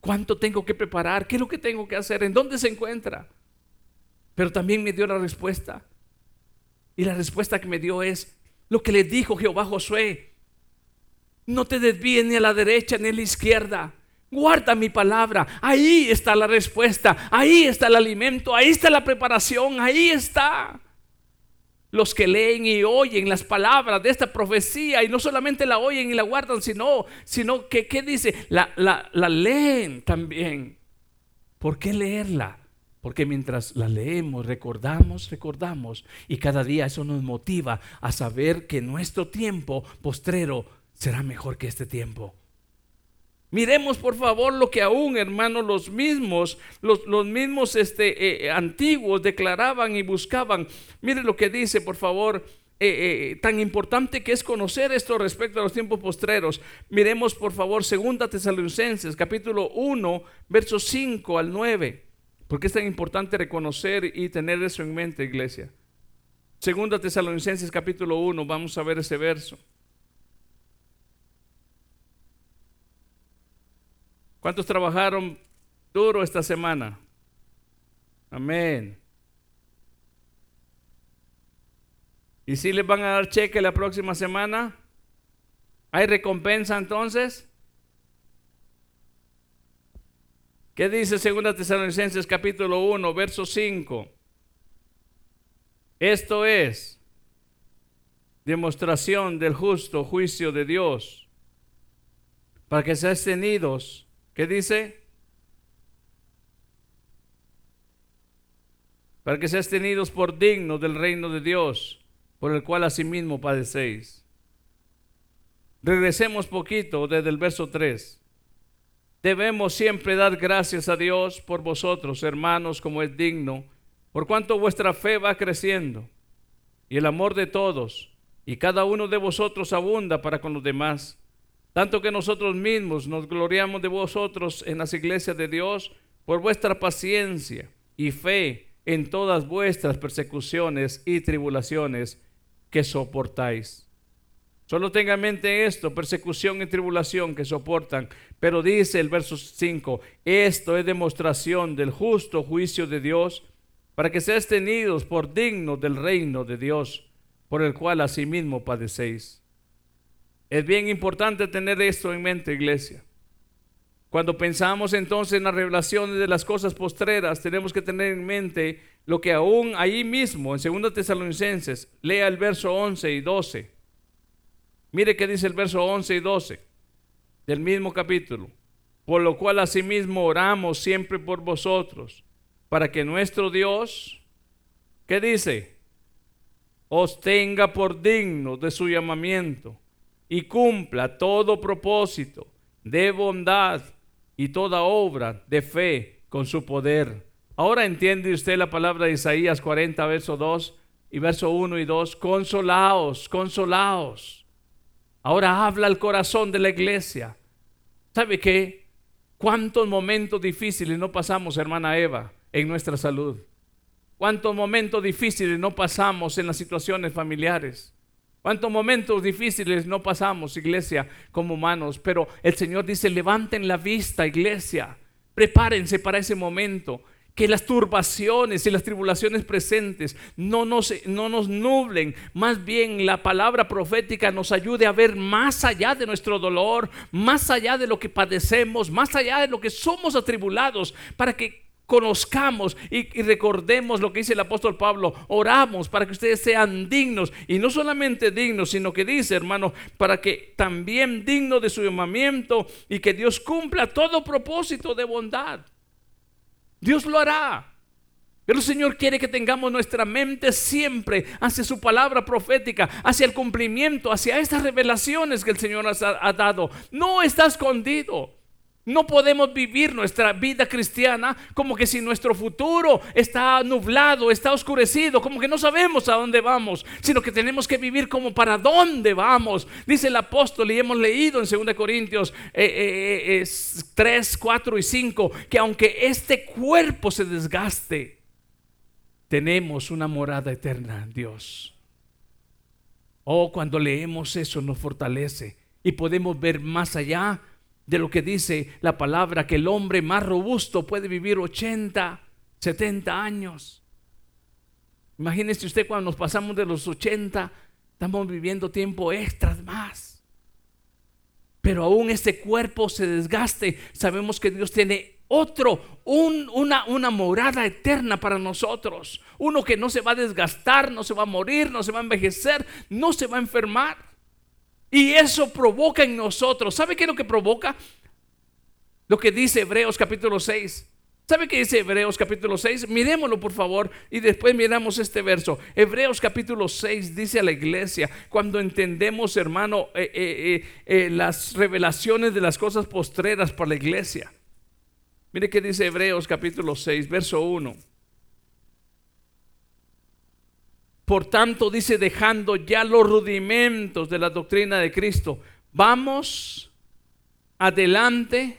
B: ¿Cuánto tengo que preparar? ¿Qué es lo que tengo que hacer? ¿En dónde se encuentra? Pero también me dio la respuesta. Y la respuesta que me dio es lo que le dijo Jehová Josué. No te desvíes ni a la derecha ni a la izquierda. Guarda mi palabra. Ahí está la respuesta. Ahí está el alimento. Ahí está la preparación. Ahí está los que leen y oyen las palabras de esta profecía y no solamente la oyen y la guardan, sino, sino que, ¿qué dice? La, la, la leen también. ¿Por qué leerla? Porque mientras la leemos, recordamos, recordamos, y cada día eso nos motiva a saber que nuestro tiempo postrero será mejor que este tiempo. Miremos por favor lo que aún, hermanos, los mismos, los, mismos este, eh, antiguos declaraban y buscaban. Mire lo que dice, por favor, eh, eh, tan importante que es conocer esto respecto a los tiempos postreros. Miremos por favor, segunda Tesalonicenses, capítulo 1, versos 5 al 9. Porque es tan importante reconocer y tener eso en mente, iglesia. Segunda Tesalonicenses, capítulo 1, vamos a ver ese verso. ¿Cuántos trabajaron duro esta semana? Amén. ¿Y si les van a dar cheque la próxima semana? ¿Hay recompensa entonces? ¿Qué dice 2 Tesalonicenses capítulo 1, verso 5? Esto es demostración del justo juicio de Dios para que sean tenidos ¿Qué dice? Para que seas tenidos por dignos del reino de Dios, por el cual asimismo padecéis. Regresemos poquito desde el verso 3. Debemos siempre dar gracias a Dios por vosotros, hermanos, como es digno, por cuanto vuestra fe va creciendo y el amor de todos y cada uno de vosotros abunda para con los demás. Tanto que nosotros mismos nos gloriamos de vosotros en las iglesias de Dios por vuestra paciencia y fe en todas vuestras persecuciones y tribulaciones que soportáis. Solo tenga en mente esto, persecución y tribulación que soportan. Pero dice el verso 5, esto es demostración del justo juicio de Dios para que seáis tenidos por dignos del reino de Dios, por el cual asimismo padecéis. Es bien importante tener esto en mente, iglesia. Cuando pensamos entonces en las revelaciones de las cosas postreras, tenemos que tener en mente lo que aún ahí mismo, en 2 Tesalonicenses, lea el verso 11 y 12. Mire qué dice el verso 11 y 12 del mismo capítulo. Por lo cual asimismo oramos siempre por vosotros, para que nuestro Dios, ¿qué dice? Os tenga por digno de su llamamiento y cumpla todo propósito de bondad y toda obra de fe con su poder. Ahora entiende usted la palabra de Isaías 40, verso 2 y verso 1 y 2. Consolaos, consolaos. Ahora habla el corazón de la iglesia. ¿Sabe qué? ¿Cuántos momentos difíciles no pasamos, hermana Eva, en nuestra salud? ¿Cuántos momentos difíciles no pasamos en las situaciones familiares? ¿Cuántos momentos difíciles no pasamos, iglesia, como humanos? Pero el Señor dice, levanten la vista, iglesia. Prepárense para ese momento. Que las turbaciones y las tribulaciones presentes no nos, no nos nublen. Más bien la palabra profética nos ayude a ver más allá de nuestro dolor, más allá de lo que padecemos, más allá de lo que somos atribulados, para que conozcamos y, recordemos lo que dice el apóstol Pablo, oramos para que ustedes sean dignos y no solamente dignos, sino que dice, hermano, para que también digno de su llamamiento y que Dios cumpla todo propósito de bondad. Dios lo hará. Pero el Señor quiere que tengamos nuestra mente siempre hacia su palabra profética, hacia el cumplimiento, hacia estas revelaciones que el Señor ha dado. No está escondido. No podemos vivir nuestra vida cristiana como que si nuestro futuro está nublado, está oscurecido, como que no sabemos a dónde vamos, sino que tenemos que vivir como para dónde vamos. Dice el apóstol y hemos leído en 2 Corintios 3, 4 y 5 que aunque este cuerpo se desgaste, tenemos una morada eterna en Dios. Oh, cuando leemos eso nos fortalece y podemos ver más allá de lo que dice la palabra, que el hombre más robusto puede vivir 80, 70 años. Imagínese usted cuando nos pasamos de los 80, estamos viviendo tiempo extra más. Pero aún este cuerpo se desgaste, sabemos que Dios tiene otro, una morada eterna para nosotros. Uno que no se va a desgastar, no se va a morir, no se va a envejecer, no se va a enfermar. Y eso provoca en nosotros. ¿Sabe qué es lo que provoca? Lo que dice Hebreos capítulo 6. ¿Sabe qué dice Hebreos capítulo 6? Miremoslo por favor y después miramos este verso. Hebreos capítulo 6 dice a la iglesia, cuando entendemos hermano eh, eh, eh, las revelaciones de las cosas postreras para la iglesia. Mire qué dice Hebreos capítulo 6, verso 1. Por tanto, dice, dejando ya los rudimentos de la doctrina de Cristo, vamos adelante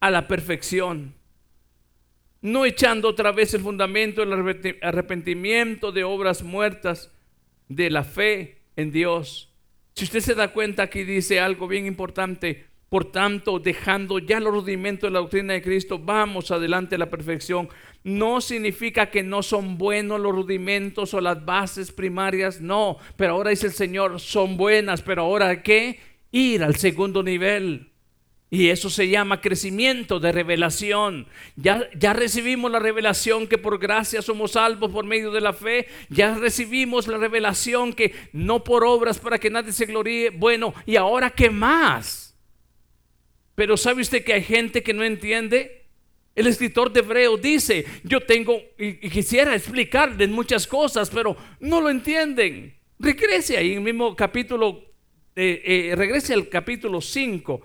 B: a la perfección, no echando otra vez el fundamento del arrepentimiento de obras muertas, de la fe en Dios. Si usted se da cuenta, aquí dice algo bien importante. Por tanto, dejando ya los rudimentos de la doctrina de Cristo, vamos adelante a la perfección, no significa que no son buenos los rudimentos o las bases primarias, no, pero ahora dice el Señor, son buenas, pero ahora qué? Ir al segundo nivel. Y eso se llama crecimiento de revelación. Ya, ya recibimos la revelación que por gracia somos salvos por medio de la fe. Ya recibimos la revelación que no por obras para que nadie se gloríe. Bueno, ¿y ahora qué más? Pero ¿sabe usted que hay gente que no entiende? El escritor de Hebreo dice, yo tengo, y, quisiera explicarles muchas cosas, pero no lo entienden. Regrese ahí en el mismo capítulo, eh, eh, regrese al capítulo 5,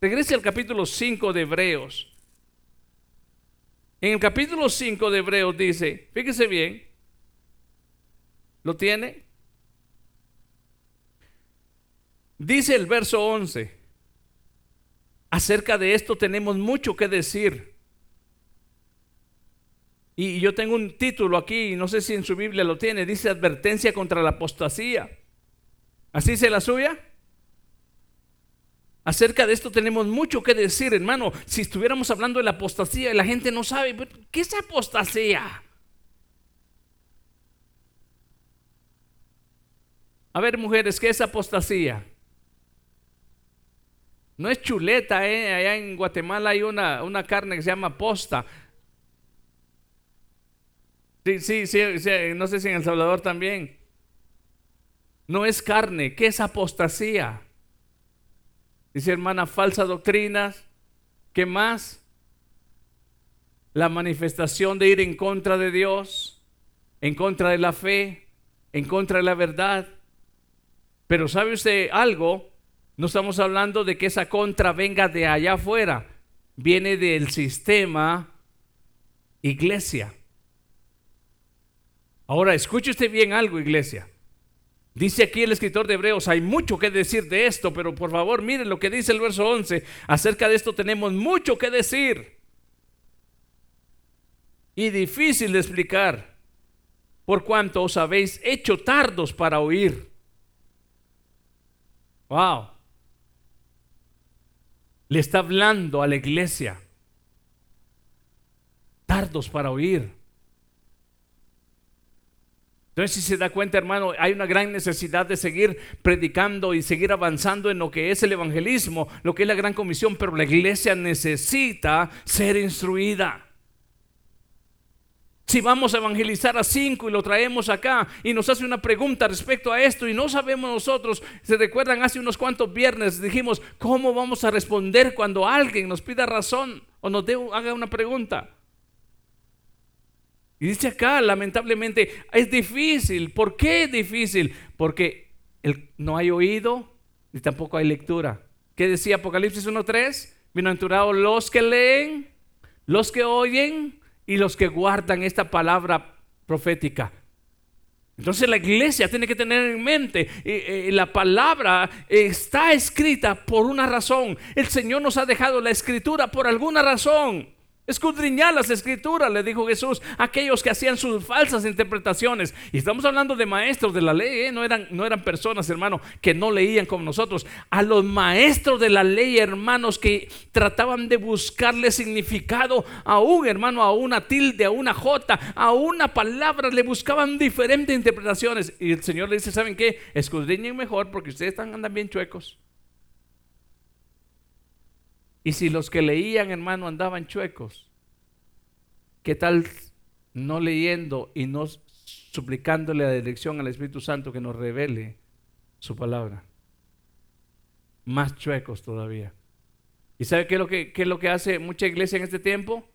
B: regrese al capítulo 5 de Hebreos. En el capítulo 5 de Hebreos dice, fíjese bien, ¿lo tiene? Dice el verso 11. Acerca de esto tenemos mucho que decir. Y yo tengo un título aquí, no sé si en su Biblia lo tiene, dice advertencia contra la apostasía. ¿Así se la suya? Acerca de esto tenemos mucho que decir, hermano. Si estuviéramos hablando de la apostasía y la gente no sabe, ¿qué es apostasía? A ver, mujeres, ¿qué es apostasía? No es chuleta, ¿eh? Allá en Guatemala hay una, una carne que se llama posta. Sí, sí, sí, no sé si en El Salvador también. No es carne, ¿qué es apostasía? Dice hermana, falsas doctrinas. ¿Qué más? La manifestación de ir en contra de Dios, en contra de la fe, en contra de la verdad. Pero ¿sabe usted algo? No estamos hablando de que esa contra venga de allá afuera. Viene del sistema iglesia. Ahora, escuche usted bien algo, iglesia. Dice aquí el escritor de Hebreos, hay mucho que decir de esto, pero por favor miren lo que dice el verso 11. Acerca de esto tenemos mucho que decir. Y difícil de explicar, por cuanto os habéis hecho tardos para oír. Wow. Le está hablando a la iglesia. Tardos para oír. Entonces, si se da cuenta, hermano, hay una gran necesidad de seguir predicando y seguir avanzando en lo que es el evangelismo, lo que es la gran comisión, pero la iglesia necesita ser instruida. Si vamos a evangelizar a cinco y lo traemos acá y nos hace una pregunta respecto a esto y no sabemos nosotros, se recuerdan hace unos cuantos viernes dijimos, ¿cómo vamos a responder cuando alguien nos pida razón o nos haga una pregunta? Y dice acá, lamentablemente, es difícil. ¿Por qué es difícil? Porque no hay oído ni tampoco hay lectura. ¿Qué decía Apocalipsis 1.3? Bienaventurados los que leen, los que oyen y los que guardan esta palabra profética. Entonces la iglesia tiene que tener en mente, eh, la palabra está escrita por una razón. El Señor nos ha dejado la escritura por alguna razón. Escudriñar las escrituras, le dijo Jesús, aquellos que hacían sus falsas interpretaciones. Y estamos hablando de maestros de la ley, ¿eh? no, eran, no eran personas, hermano, que no leían como nosotros. A los maestros de la ley, hermanos, que trataban de buscarle significado a un hermano, a una tilde, a una jota, a una palabra, le buscaban diferentes interpretaciones. Y el Señor le dice, ¿saben qué? Escudriñen mejor porque ustedes están, andan bien chuecos. Y si los que leían, hermano, andaban chuecos, ¿qué tal no leyendo y no suplicándole la dirección al Espíritu Santo que nos revele su palabra? Más chuecos todavía. ¿Y sabe qué es lo que, qué es lo que hace mucha iglesia en este tiempo?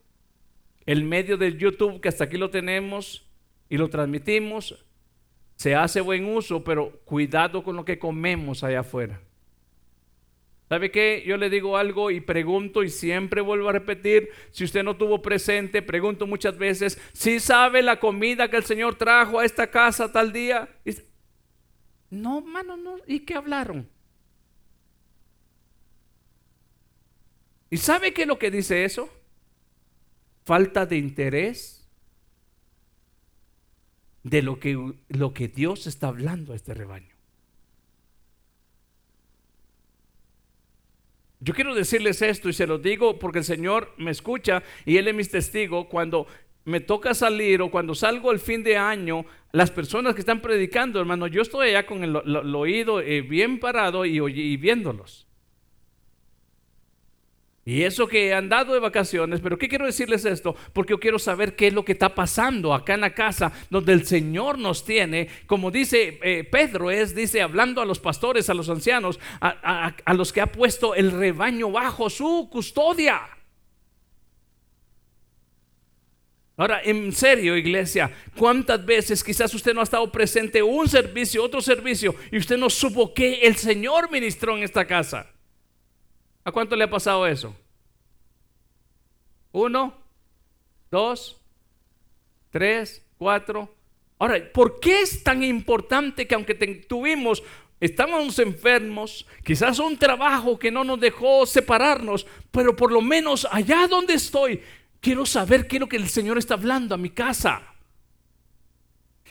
B: El medio del YouTube, que hasta aquí lo tenemos y lo transmitimos, se hace buen uso, pero cuidado con lo que comemos allá afuera. ¿Sabe qué? Yo le digo algo y pregunto y siempre vuelvo a repetir, si usted no tuvo presente, pregunto muchas veces, si sabe la comida que el Señor trajo a esta casa tal día. no, mano, no. ¿Y qué hablaron? ¿Y sabe qué es lo que dice eso? Falta de interés de lo que, lo que Dios está hablando a este rebaño. Yo quiero decirles esto y se lo digo porque el Señor me escucha y Él es mi testigo. Cuando me toca salir o cuando salgo el fin de año, las personas que están predicando, hermano, yo estoy allá con el, oído eh, bien parado y, y viéndolos. Y eso que han dado de vacaciones, pero ¿qué quiero decirles esto? Porque yo quiero saber qué es lo que está pasando acá en la casa donde el Señor nos tiene, como dice eh, Pedro, es, dice, hablando a los pastores, a los ancianos, a, a los que ha puesto el rebaño bajo su custodia. Ahora, en serio, iglesia, ¿cuántas veces quizás usted no ha estado presente un servicio, otro servicio, y usted no supo que el Señor ministró en esta casa? ¿A cuánto le ha pasado eso? Uno, dos, tres, cuatro. Ahora, ¿por qué es tan importante que aunque tuvimos estábamos enfermos, quizás un trabajo que no nos dejó separarnos, pero por lo menos allá donde estoy, quiero saber qué es lo que el Señor está hablando a mi casa.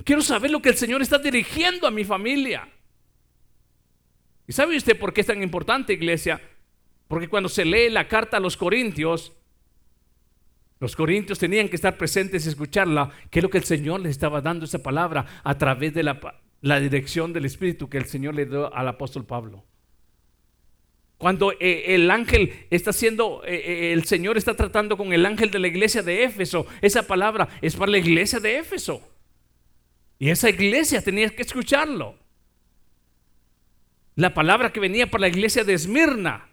B: Quiero saber lo que el Señor está dirigiendo a mi familia. ¿Y sabe usted por qué es tan importante, iglesia? Porque cuando se lee la carta a los Corintios, los Corintios tenían que estar presentes y escucharla, que es lo que el Señor les estaba dando esa palabra a través de la, dirección del Espíritu que el Señor le dio al apóstol Pablo. Cuando eh, el ángel está haciendo, eh, eh, el Señor está tratando con el ángel de la iglesia de Éfeso, esa palabra es para la iglesia de Éfeso. Y esa iglesia tenía que escucharlo. La palabra que venía para la iglesia de Esmirna.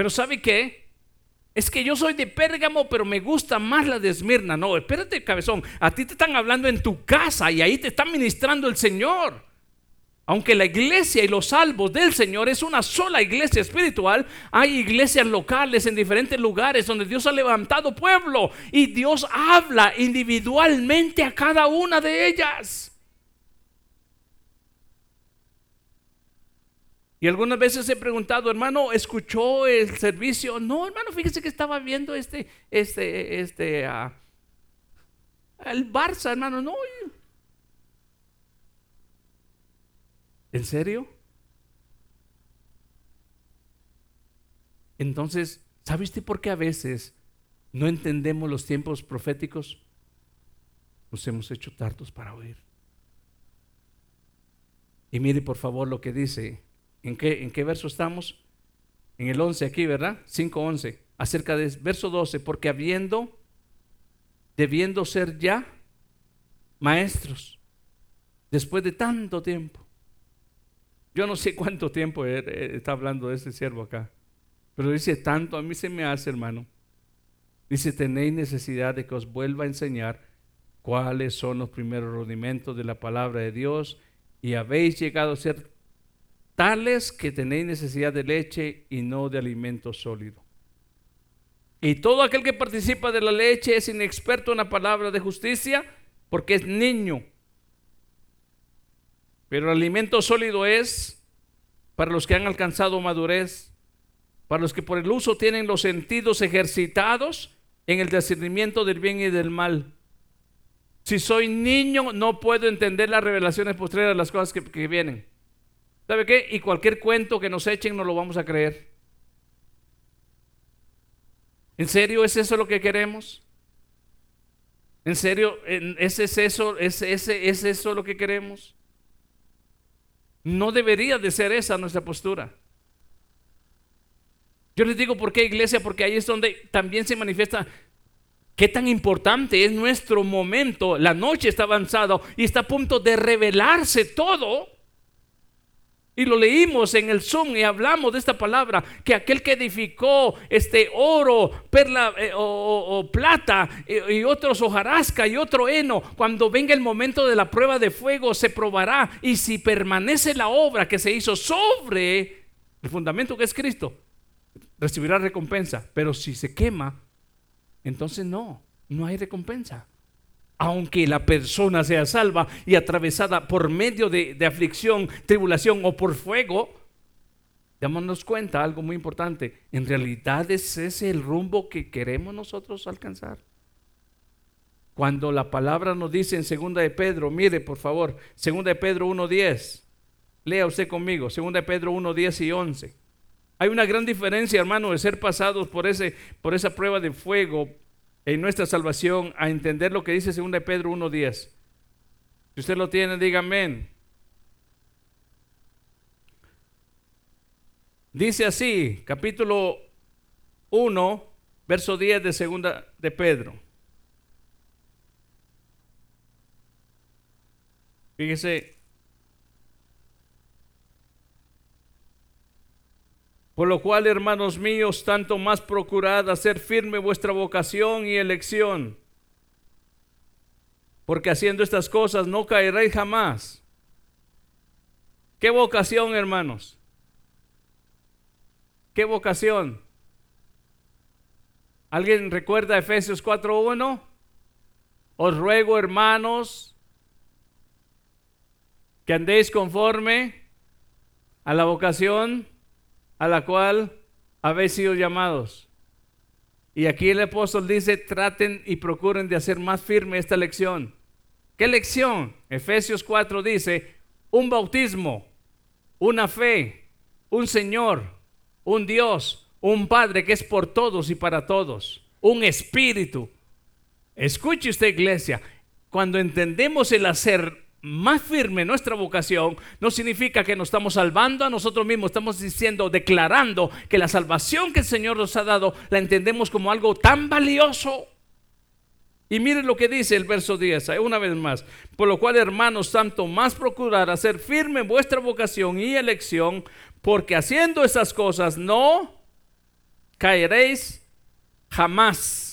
B: Pero ¿sabe qué? Es que yo soy de Pérgamo, pero me gusta más la de Esmirna. No, espérate, cabezón. A ti te están hablando en tu casa y ahí te está ministrando el Señor. Aunque la iglesia y los salvos del Señor es una sola iglesia espiritual, hay iglesias locales en diferentes lugares donde Dios ha levantado pueblo y Dios habla individualmente a cada una de ellas. Y algunas veces he preguntado, hermano, ¿escuchó el servicio? No, hermano, fíjese que estaba viendo este, este, este, uh, el Barça, hermano, no. ¿En serio? Entonces, ¿sabe usted por qué a veces no entendemos los tiempos proféticos? Nos hemos hecho tartos para oír. Y mire por favor lo que dice ¿En qué, ¿En qué verso estamos? En el 11 aquí, ¿verdad? 5.11. Acerca de verso 12, porque habiendo, debiendo ser ya maestros, después de tanto tiempo. Yo no sé cuánto tiempo está hablando de este siervo acá, pero dice tanto, a mí se me hace, hermano. Dice, tenéis necesidad de que os vuelva a enseñar cuáles son los primeros rudimentos de la palabra de Dios y habéis llegado a ser tales que tenéis necesidad de leche y no de alimento sólido. Y todo aquel que participa de la leche es inexperto en la palabra de justicia porque es niño. Pero el alimento sólido es para los que han alcanzado madurez, para los que por el uso tienen los sentidos ejercitados en el discernimiento del bien y del mal. Si soy niño, no puedo entender las revelaciones posteriores de las cosas que, que vienen. ¿Sabe qué? Y cualquier cuento que nos echen no lo vamos a creer. ¿En serio es eso lo que queremos? ¿En serio es eso, es, es eso lo que queremos? No debería de ser esa nuestra postura. Yo les digo por qué iglesia, porque ahí es donde también se manifiesta qué tan importante es nuestro momento. La noche está avanzada y está a punto de revelarse todo. Y lo leímos en el Zoom y hablamos de esta palabra, que aquel que edificó este oro, perla eh, o, plata y, otros hojarasca y otro heno, cuando venga el momento de la prueba de fuego se probará. Y si permanece la obra que se hizo sobre el fundamento que es Cristo, recibirá recompensa, pero si se quema, entonces no, no hay recompensa aunque la persona sea salva y atravesada por medio de, aflicción, tribulación o por fuego, démonos cuenta algo muy importante. En realidad es ese el rumbo que queremos nosotros alcanzar. Cuando la palabra nos dice en segunda de Pedro, mire por favor, segunda de Pedro 1.10, lea usted conmigo, segunda de Pedro 1.10 y 11. Hay una gran diferencia, hermano, de ser pasados por, ese, por esa prueba de fuego en nuestra salvación a entender lo que dice 2 de Pedro 1.10. Si usted lo tiene, diga amén. Dice así, capítulo 1, verso 10 de segunda de Pedro. Fíjese, Por lo cual, hermanos míos, tanto más procurad hacer firme vuestra vocación y elección, porque haciendo estas cosas no caeréis jamás. ¿Qué vocación, hermanos? ¿Qué vocación? ¿Alguien recuerda Efesios 4.1? Os ruego, hermanos, que andéis conforme a la vocación a la cual habéis sido llamados. Y aquí el apóstol dice, traten y procuren de hacer más firme esta lección. ¿Qué lección? Efesios 4 dice, un bautismo, una fe, un Señor, un Dios, un Padre que es por todos y para todos, un Espíritu. Escuche usted iglesia, cuando entendemos el hacer más firme nuestra vocación, no significa que nos estamos salvando a nosotros mismos, estamos diciendo, declarando que la salvación que el Señor nos ha dado la entendemos como algo tan valioso. Y miren lo que dice el verso 10, una vez más, por lo cual hermanos, tanto más procurar hacer firme vuestra vocación y elección, porque haciendo esas cosas no caeréis jamás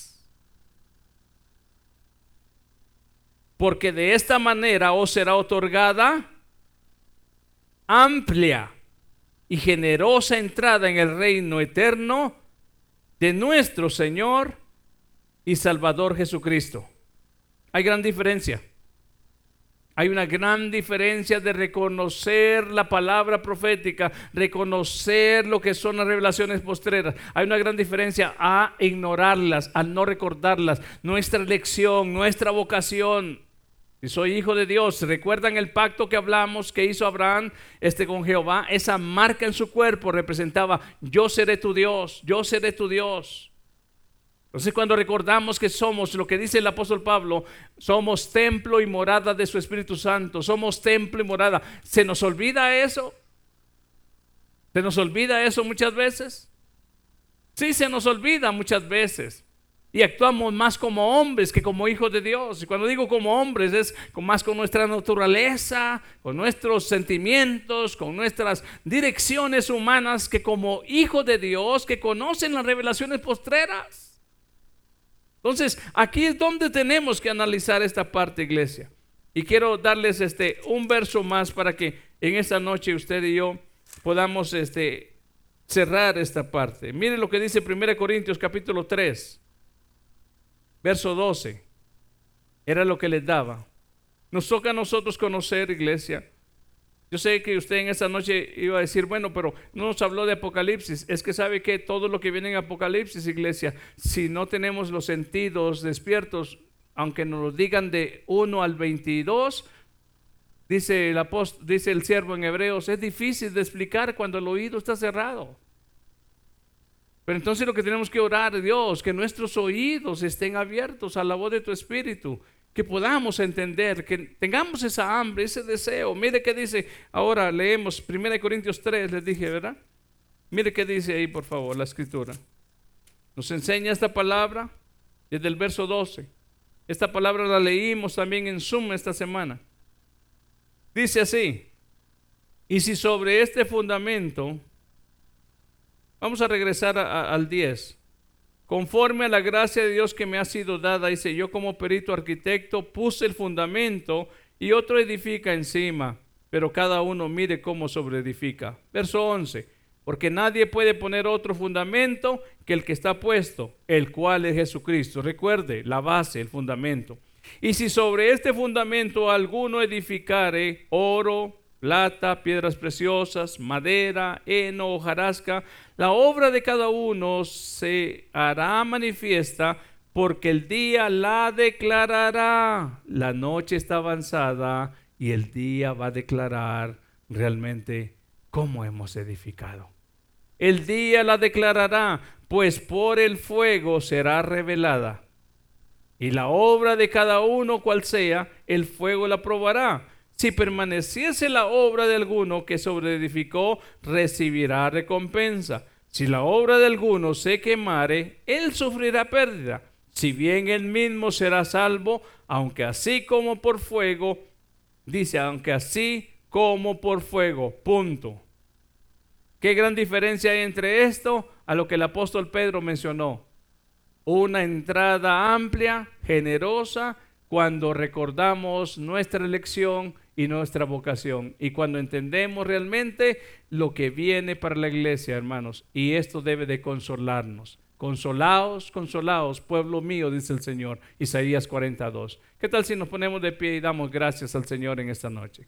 B: porque de esta manera os será otorgada amplia y generosa entrada en el reino eterno de nuestro Señor y Salvador Jesucristo. Hay gran diferencia. Hay una gran diferencia de reconocer la palabra profética, reconocer lo que son las revelaciones postreras. Hay una gran diferencia a ignorarlas, a no recordarlas. Nuestra elección, nuestra vocación, si soy hijo de Dios, ¿recuerdan el pacto que hablamos que hizo Abraham este con Jehová? Esa marca en su cuerpo representaba, yo seré tu Dios, yo seré tu Dios. Entonces cuando recordamos que somos, lo que dice el apóstol Pablo, somos templo y morada de su Espíritu Santo, somos templo y morada, ¿se nos olvida eso? ¿Se nos olvida eso muchas veces? Sí, se nos olvida muchas veces y actuamos más como hombres que como hijos de Dios. Y cuando digo como hombres es más con nuestra naturaleza, con nuestros sentimientos, con nuestras direcciones humanas que como hijos de Dios que conocen las revelaciones postreras. Entonces, aquí es donde tenemos que analizar esta parte, iglesia. Y quiero darles este un verso más para que en esta noche usted y yo podamos este cerrar esta parte. Mire lo que dice 1 Corintios capítulo 3. Verso 12. Era lo que les daba. Nos toca a nosotros conocer, iglesia. Yo sé que usted en esta noche iba a decir, bueno, pero no nos habló de Apocalipsis. Es que sabe que todo lo que viene en Apocalipsis, iglesia, si no tenemos los sentidos despiertos, aunque nos lo digan de 1 al 22, dice el, dice el siervo en Hebreos, es difícil de explicar cuando el oído está cerrado. Pero entonces lo que tenemos que orar, Dios, que nuestros oídos estén abiertos a la voz de tu Espíritu, que podamos entender, que tengamos esa hambre, ese deseo. Mire qué dice, ahora leemos 1 Corintios 3, les dije, ¿verdad? Mire qué dice ahí, por favor, la escritura. Nos enseña esta palabra desde el verso 12. Esta palabra la leímos también en Suma esta semana. Dice así, y si sobre este fundamento Vamos a regresar al 10. Conforme a la gracia de Dios que me ha sido dada, dice yo como perito arquitecto puse el fundamento y otro edifica encima, pero cada uno mire cómo sobreedifica. Verso 11. Porque nadie puede poner otro fundamento que el que está puesto, el cual es Jesucristo. Recuerde, la base, el fundamento. Y si sobre este fundamento alguno edificare oro, plata, piedras preciosas, madera, heno, hojarasca, la obra de cada uno se hará manifiesta porque el día la declarará. La noche está avanzada y el día va a declarar realmente cómo hemos edificado. El día la declarará, pues por el fuego será revelada. Y la obra de cada uno, cual sea, el fuego la probará si permaneciese la obra de alguno que sobreedificó, recibirá recompensa. Si la obra de alguno se quemare, él sufrirá pérdida. Si bien él mismo será salvo, aunque así como por fuego, dice, aunque así como por fuego. Punto. ¿Qué gran diferencia hay entre esto a lo que el apóstol Pedro mencionó? Una entrada amplia, generosa, cuando recordamos nuestra elección y nuestra vocación. Y cuando entendemos realmente lo que viene para la iglesia, hermanos, y esto debe de consolarnos. Consolaos, consolaos, pueblo mío, dice el Señor, Isaías 42. ¿Qué tal si nos ponemos de pie y damos gracias al Señor en esta noche?